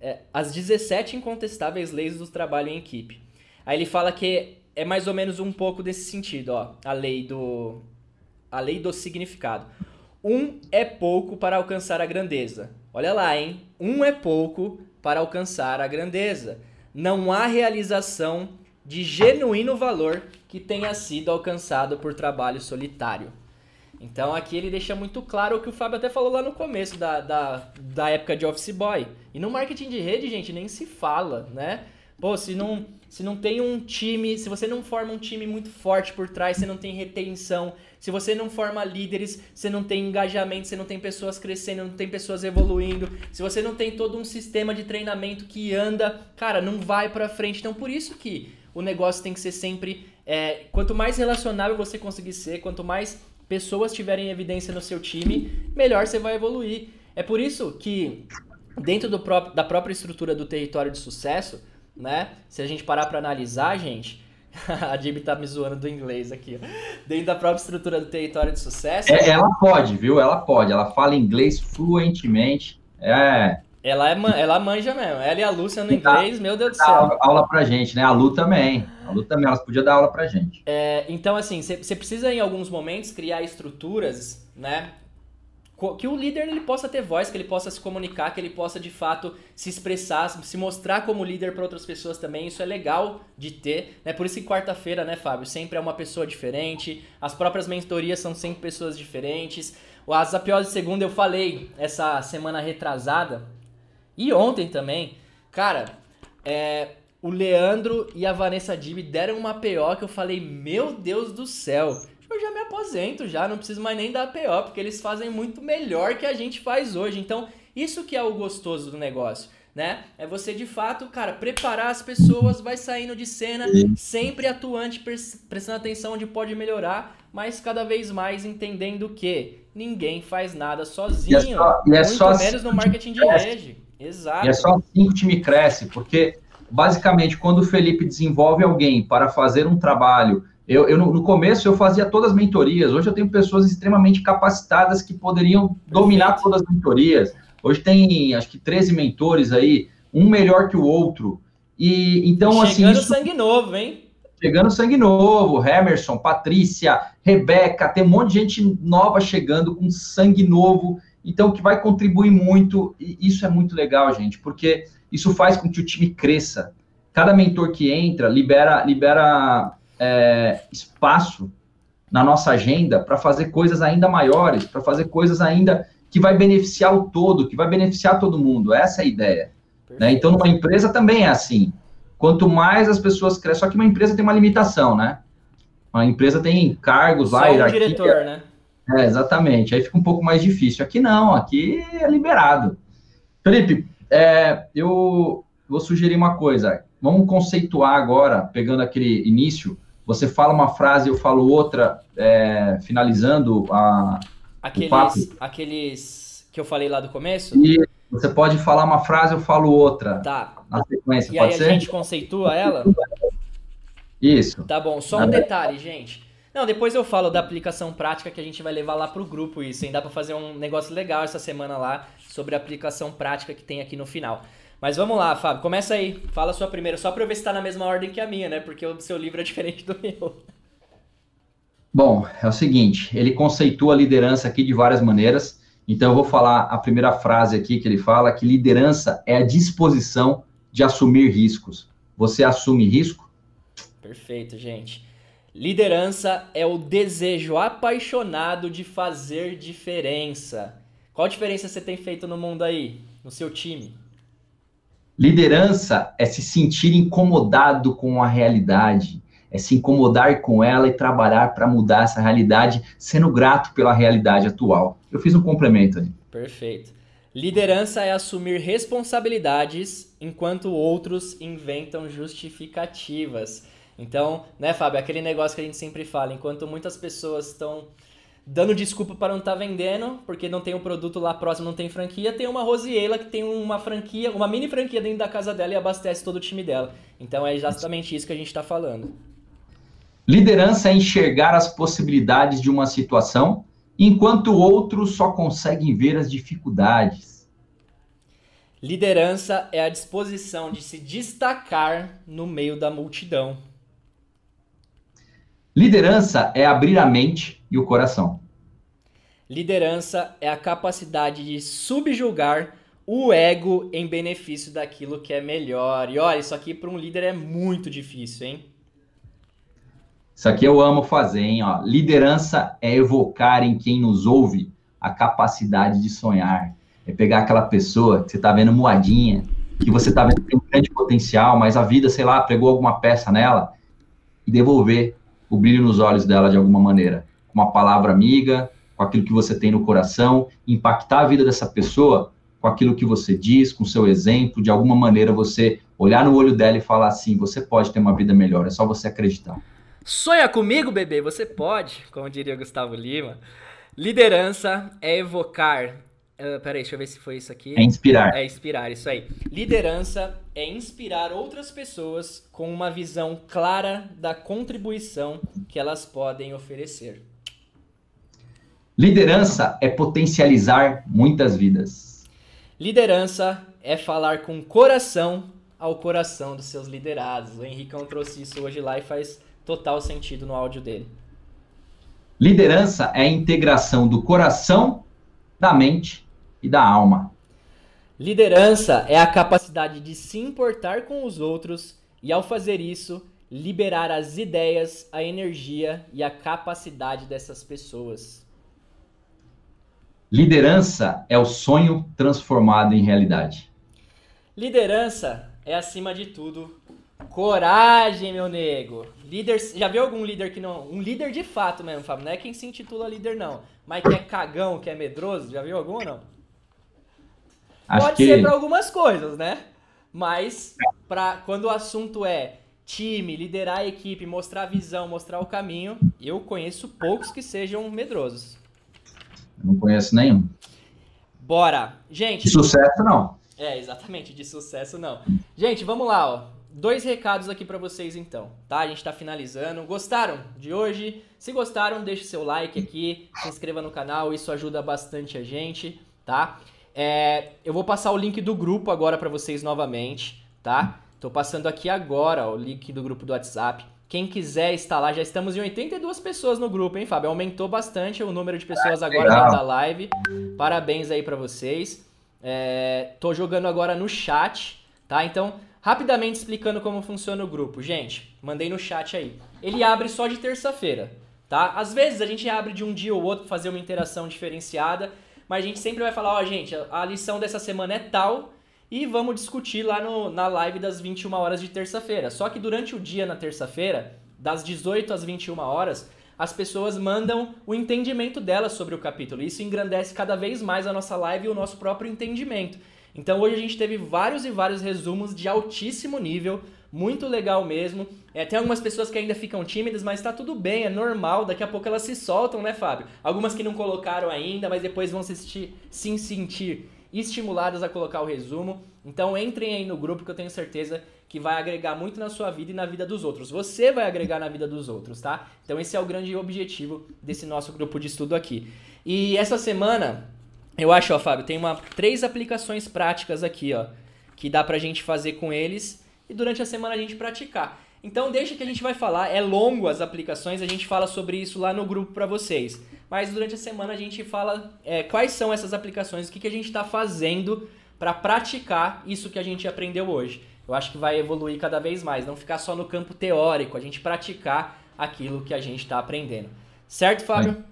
é, as 17 incontestáveis leis do trabalho em equipe. Aí ele fala que é mais ou menos um pouco desse sentido, ó, a lei do a lei do significado. Um é pouco para alcançar a grandeza. Olha lá, hein? Um é pouco para alcançar a grandeza. Não há realização de genuíno valor que tenha sido alcançado por trabalho solitário. Então aqui ele deixa muito claro o que o Fábio até falou lá no começo da, da, da época de Office Boy. E no marketing de rede, gente, nem se fala, né? Pô, se não, se não tem um time, se você não forma um time muito forte por trás, você não tem retenção, se você não forma líderes, você não tem engajamento, você não tem pessoas crescendo, não tem pessoas evoluindo, se você não tem todo um sistema de treinamento que anda, cara, não vai pra frente. Então por isso que o negócio tem que ser sempre. É, quanto mais relacionável você conseguir ser, quanto mais pessoas tiverem evidência no seu time, melhor você vai evoluir. É por isso que, dentro do próprio, da própria estrutura do território de sucesso, né? Se a gente parar para analisar, gente. a Jimmy tá me zoando do inglês aqui. Dentro da própria estrutura do território de sucesso. É, ela pode, viu? Ela pode. Ela fala inglês fluentemente. É. Ela, é, ela manja mesmo. Ela e a Lúcia no inglês, meu Deus do céu. Aula, aula pra gente, né? A Lu também. A Lu também, elas podiam dar aula pra gente. É, então, assim, você precisa em alguns momentos criar estruturas, né? Que o líder ele possa ter voz, que ele possa se comunicar, que ele possa de fato se expressar, se mostrar como líder para outras pessoas também. Isso é legal de ter, né? Por isso que quarta-feira, né, Fábio, sempre é uma pessoa diferente. As próprias mentorias são sempre pessoas diferentes. Apiose de segunda eu falei essa semana retrasada, e ontem também, cara, é, o Leandro e a Vanessa Dib deram uma PO que eu falei, meu Deus do céu, eu já me aposento já, não preciso mais nem dar PO, porque eles fazem muito melhor que a gente faz hoje. Então, isso que é o gostoso do negócio. Né? É você de fato, cara, preparar as pessoas, vai saindo de cena, sempre atuante, prestando atenção onde pode melhorar, mas cada vez mais entendendo que ninguém faz nada sozinho, e é só, e é muito só menos no marketing de rede. Exato. E é só assim que o time cresce, porque basicamente quando o Felipe desenvolve alguém para fazer um trabalho, eu, eu no começo eu fazia todas as mentorias, hoje eu tenho pessoas extremamente capacitadas que poderiam dominar todas as mentorias. Hoje tem acho que 13 mentores aí, um melhor que o outro. E então Chegando assim, Chegando sangue novo, hein? chegando sangue novo, Emerson, Patrícia, Rebeca, tem um monte de gente nova chegando com sangue novo, então que vai contribuir muito, e isso é muito legal, gente, porque isso faz com que o time cresça. Cada mentor que entra libera, libera é, espaço na nossa agenda para fazer coisas ainda maiores, para fazer coisas ainda que vai beneficiar o todo, que vai beneficiar todo mundo. Essa é a ideia. Né? Então, numa empresa também é assim. Quanto mais as pessoas crescem, só que uma empresa tem uma limitação, né? Uma empresa tem cargos lá, só hierarquia. diretor, né? É, exatamente. Aí fica um pouco mais difícil. Aqui não, aqui é liberado. Felipe, é, eu vou sugerir uma coisa. Vamos conceituar agora, pegando aquele início. Você fala uma frase, eu falo outra, é, finalizando a. Aqueles, aqueles que eu falei lá do começo? E você pode falar uma frase, eu falo outra. Tá. Na sequência, e pode aí ser? a gente conceitua ela? Isso. Tá bom, só um detalhe, gente. Não, depois eu falo da aplicação prática que a gente vai levar lá pro grupo isso, hein? Dá pra fazer um negócio legal essa semana lá sobre a aplicação prática que tem aqui no final. Mas vamos lá, Fábio, começa aí. Fala a sua primeira, só pra eu ver se tá na mesma ordem que a minha, né? Porque o seu livro é diferente do meu. Bom, é o seguinte, ele conceitua a liderança aqui de várias maneiras. Então eu vou falar a primeira frase aqui que ele fala que liderança é a disposição de assumir riscos. Você assume risco? Perfeito, gente. Liderança é o desejo apaixonado de fazer diferença. Qual diferença você tem feito no mundo aí, no seu time? Liderança é se sentir incomodado com a realidade, é se incomodar com ela e trabalhar para mudar essa realidade, sendo grato pela realidade atual. Eu fiz um complemento ali. Perfeito. Liderança é assumir responsabilidades enquanto outros inventam justificativas. Então, né, Fábio, aquele negócio que a gente sempre fala, enquanto muitas pessoas estão dando desculpa para não estar tá vendendo, porque não tem um produto lá próximo, não tem franquia, tem uma Rosiela que tem uma franquia, uma mini franquia dentro da casa dela e abastece todo o time dela. Então é exatamente isso que a gente está falando. Liderança é enxergar as possibilidades de uma situação, enquanto outros só conseguem ver as dificuldades. Liderança é a disposição de se destacar no meio da multidão. Liderança é abrir a mente e o coração. Liderança é a capacidade de subjugar o ego em benefício daquilo que é melhor. E olha, isso aqui para um líder é muito difícil, hein? Isso aqui eu amo fazer, hein? Ó, liderança é evocar em quem nos ouve a capacidade de sonhar. É pegar aquela pessoa que você está vendo moadinha, que você está vendo que tem um grande potencial, mas a vida, sei lá, pegou alguma peça nela e devolver o brilho nos olhos dela de alguma maneira. Com uma palavra amiga, com aquilo que você tem no coração, impactar a vida dessa pessoa com aquilo que você diz, com seu exemplo, de alguma maneira você olhar no olho dela e falar assim: você pode ter uma vida melhor, é só você acreditar. Sonha comigo, bebê, você pode, como diria Gustavo Lima. Liderança é evocar Uh, peraí, deixa eu ver se foi isso aqui. É inspirar. É inspirar, isso aí. Liderança é inspirar outras pessoas com uma visão clara da contribuição que elas podem oferecer. Liderança é potencializar muitas vidas. Liderança é falar com coração ao coração dos seus liderados. O Henricão trouxe isso hoje lá e faz total sentido no áudio dele. Liderança é a integração do coração, da mente e da alma. Liderança é a capacidade de se importar com os outros e, ao fazer isso, liberar as ideias, a energia e a capacidade dessas pessoas. Liderança é o sonho transformado em realidade. Liderança é, acima de tudo, coragem, meu nego. Líder, já viu algum líder que não. Um líder de fato mesmo, Fábio. Não é quem se intitula líder, não. Mas que é cagão, que é medroso. Já viu algum ou não? Acho Pode que... ser para algumas coisas, né? Mas para quando o assunto é time, liderar a equipe, mostrar a visão, mostrar o caminho, eu conheço poucos que sejam medrosos. Não conheço nenhum. Bora. Gente. De sucesso não. É, exatamente, de sucesso não. Gente, vamos lá, ó. Dois recados aqui para vocês então, tá? A gente tá finalizando. Gostaram de hoje? Se gostaram, deixe seu like aqui, se inscreva no canal, isso ajuda bastante a gente, tá? É, eu vou passar o link do grupo agora para vocês novamente, tá? Tô passando aqui agora ó, o link do grupo do WhatsApp. Quem quiser estar lá, já estamos em 82 pessoas no grupo, hein, Fábio? Aumentou bastante o número de pessoas agora dentro da live. Parabéns aí para vocês. É, tô jogando agora no chat, tá? Então, rapidamente explicando como funciona o grupo. Gente, mandei no chat aí. Ele abre só de terça-feira, tá? Às vezes a gente abre de um dia ou outro pra fazer uma interação diferenciada, mas a gente sempre vai falar, ó, oh, gente, a lição dessa semana é tal e vamos discutir lá no, na live das 21 horas de terça-feira. Só que durante o dia na terça-feira, das 18 às 21 horas, as pessoas mandam o entendimento delas sobre o capítulo. Isso engrandece cada vez mais a nossa live e o nosso próprio entendimento. Então hoje a gente teve vários e vários resumos de altíssimo nível, muito legal mesmo. É, tem algumas pessoas que ainda ficam tímidas, mas tá tudo bem, é normal. Daqui a pouco elas se soltam, né, Fábio? Algumas que não colocaram ainda, mas depois vão se, se sentir estimuladas a colocar o resumo. Então entrem aí no grupo que eu tenho certeza que vai agregar muito na sua vida e na vida dos outros. Você vai agregar na vida dos outros, tá? Então esse é o grande objetivo desse nosso grupo de estudo aqui. E essa semana, eu acho, ó, Fábio, tem uma, três aplicações práticas aqui, ó, que dá pra gente fazer com eles e durante a semana a gente praticar. Então deixa que a gente vai falar, é longo as aplicações, a gente fala sobre isso lá no grupo para vocês. Mas durante a semana a gente fala é, quais são essas aplicações, o que, que a gente está fazendo para praticar isso que a gente aprendeu hoje. Eu acho que vai evoluir cada vez mais, não ficar só no campo teórico, a gente praticar aquilo que a gente está aprendendo. Certo, Fábio?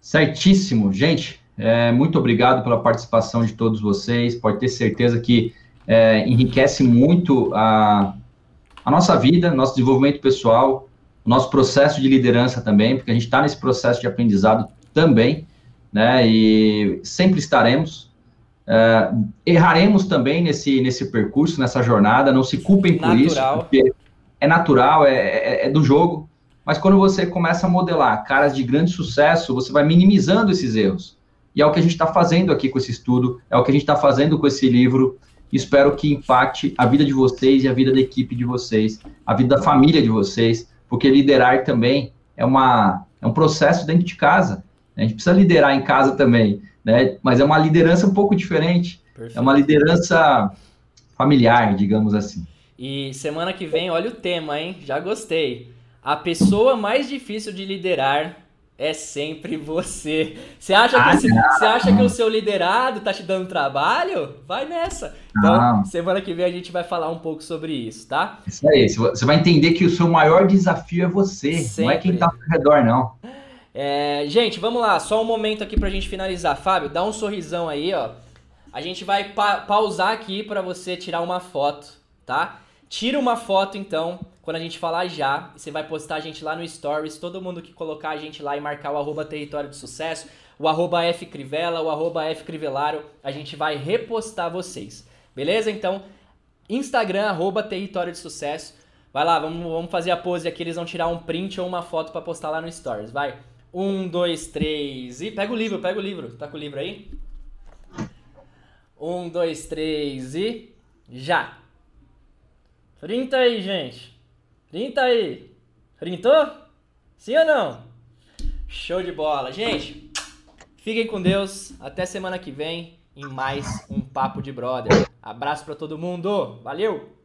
Certíssimo. Gente, é, muito obrigado pela participação de todos vocês. Pode ter certeza que é, enriquece muito a, a nossa vida, nosso desenvolvimento pessoal, o nosso processo de liderança também, porque a gente está nesse processo de aprendizado também, né? E sempre estaremos. Uh, erraremos também nesse, nesse percurso, nessa jornada, não se culpem por natural. isso, porque é natural, é, é, é do jogo, mas quando você começa a modelar caras de grande sucesso, você vai minimizando esses erros. E é o que a gente está fazendo aqui com esse estudo, é o que a gente está fazendo com esse livro. Espero que impacte a vida de vocês e a vida da equipe de vocês, a vida da família de vocês, porque liderar também é, uma, é um processo dentro de casa. A gente precisa liderar em casa também, né? Mas é uma liderança um pouco diferente. Perfeito. É uma liderança familiar, digamos assim. E semana que vem, olha o tema, hein? Já gostei. A pessoa mais difícil de liderar é sempre você. Você acha, ah, que, você acha que o seu liderado tá te dando trabalho? Vai nessa. Então, não. semana que vem a gente vai falar um pouco sobre isso, tá? Isso aí. Você vai entender que o seu maior desafio é você, sempre. não é quem tá ao redor, não. É, gente, vamos lá. Só um momento aqui pra gente finalizar. Fábio, dá um sorrisão aí, ó. A gente vai pa pausar aqui para você tirar uma foto, tá? Tira uma foto, então, quando a gente falar já, você vai postar a gente lá no Stories, todo mundo que colocar a gente lá e marcar o arroba território de sucesso, o arroba fcrivela, o arroba fcrivelaro, a gente vai repostar vocês. Beleza? Então, Instagram, arroba território de sucesso. Vai lá, vamos, vamos fazer a pose aqui, eles vão tirar um print ou uma foto para postar lá no Stories. Vai. Um, dois, três e. Pega o livro, pega o livro. Tá com o livro aí? Um, dois, três e. Já! Printa aí, gente! Printa aí. Printou? Sim ou não? Show de bola. Gente, fiquem com Deus. Até semana que vem em mais um Papo de Brother. Abraço para todo mundo. Valeu!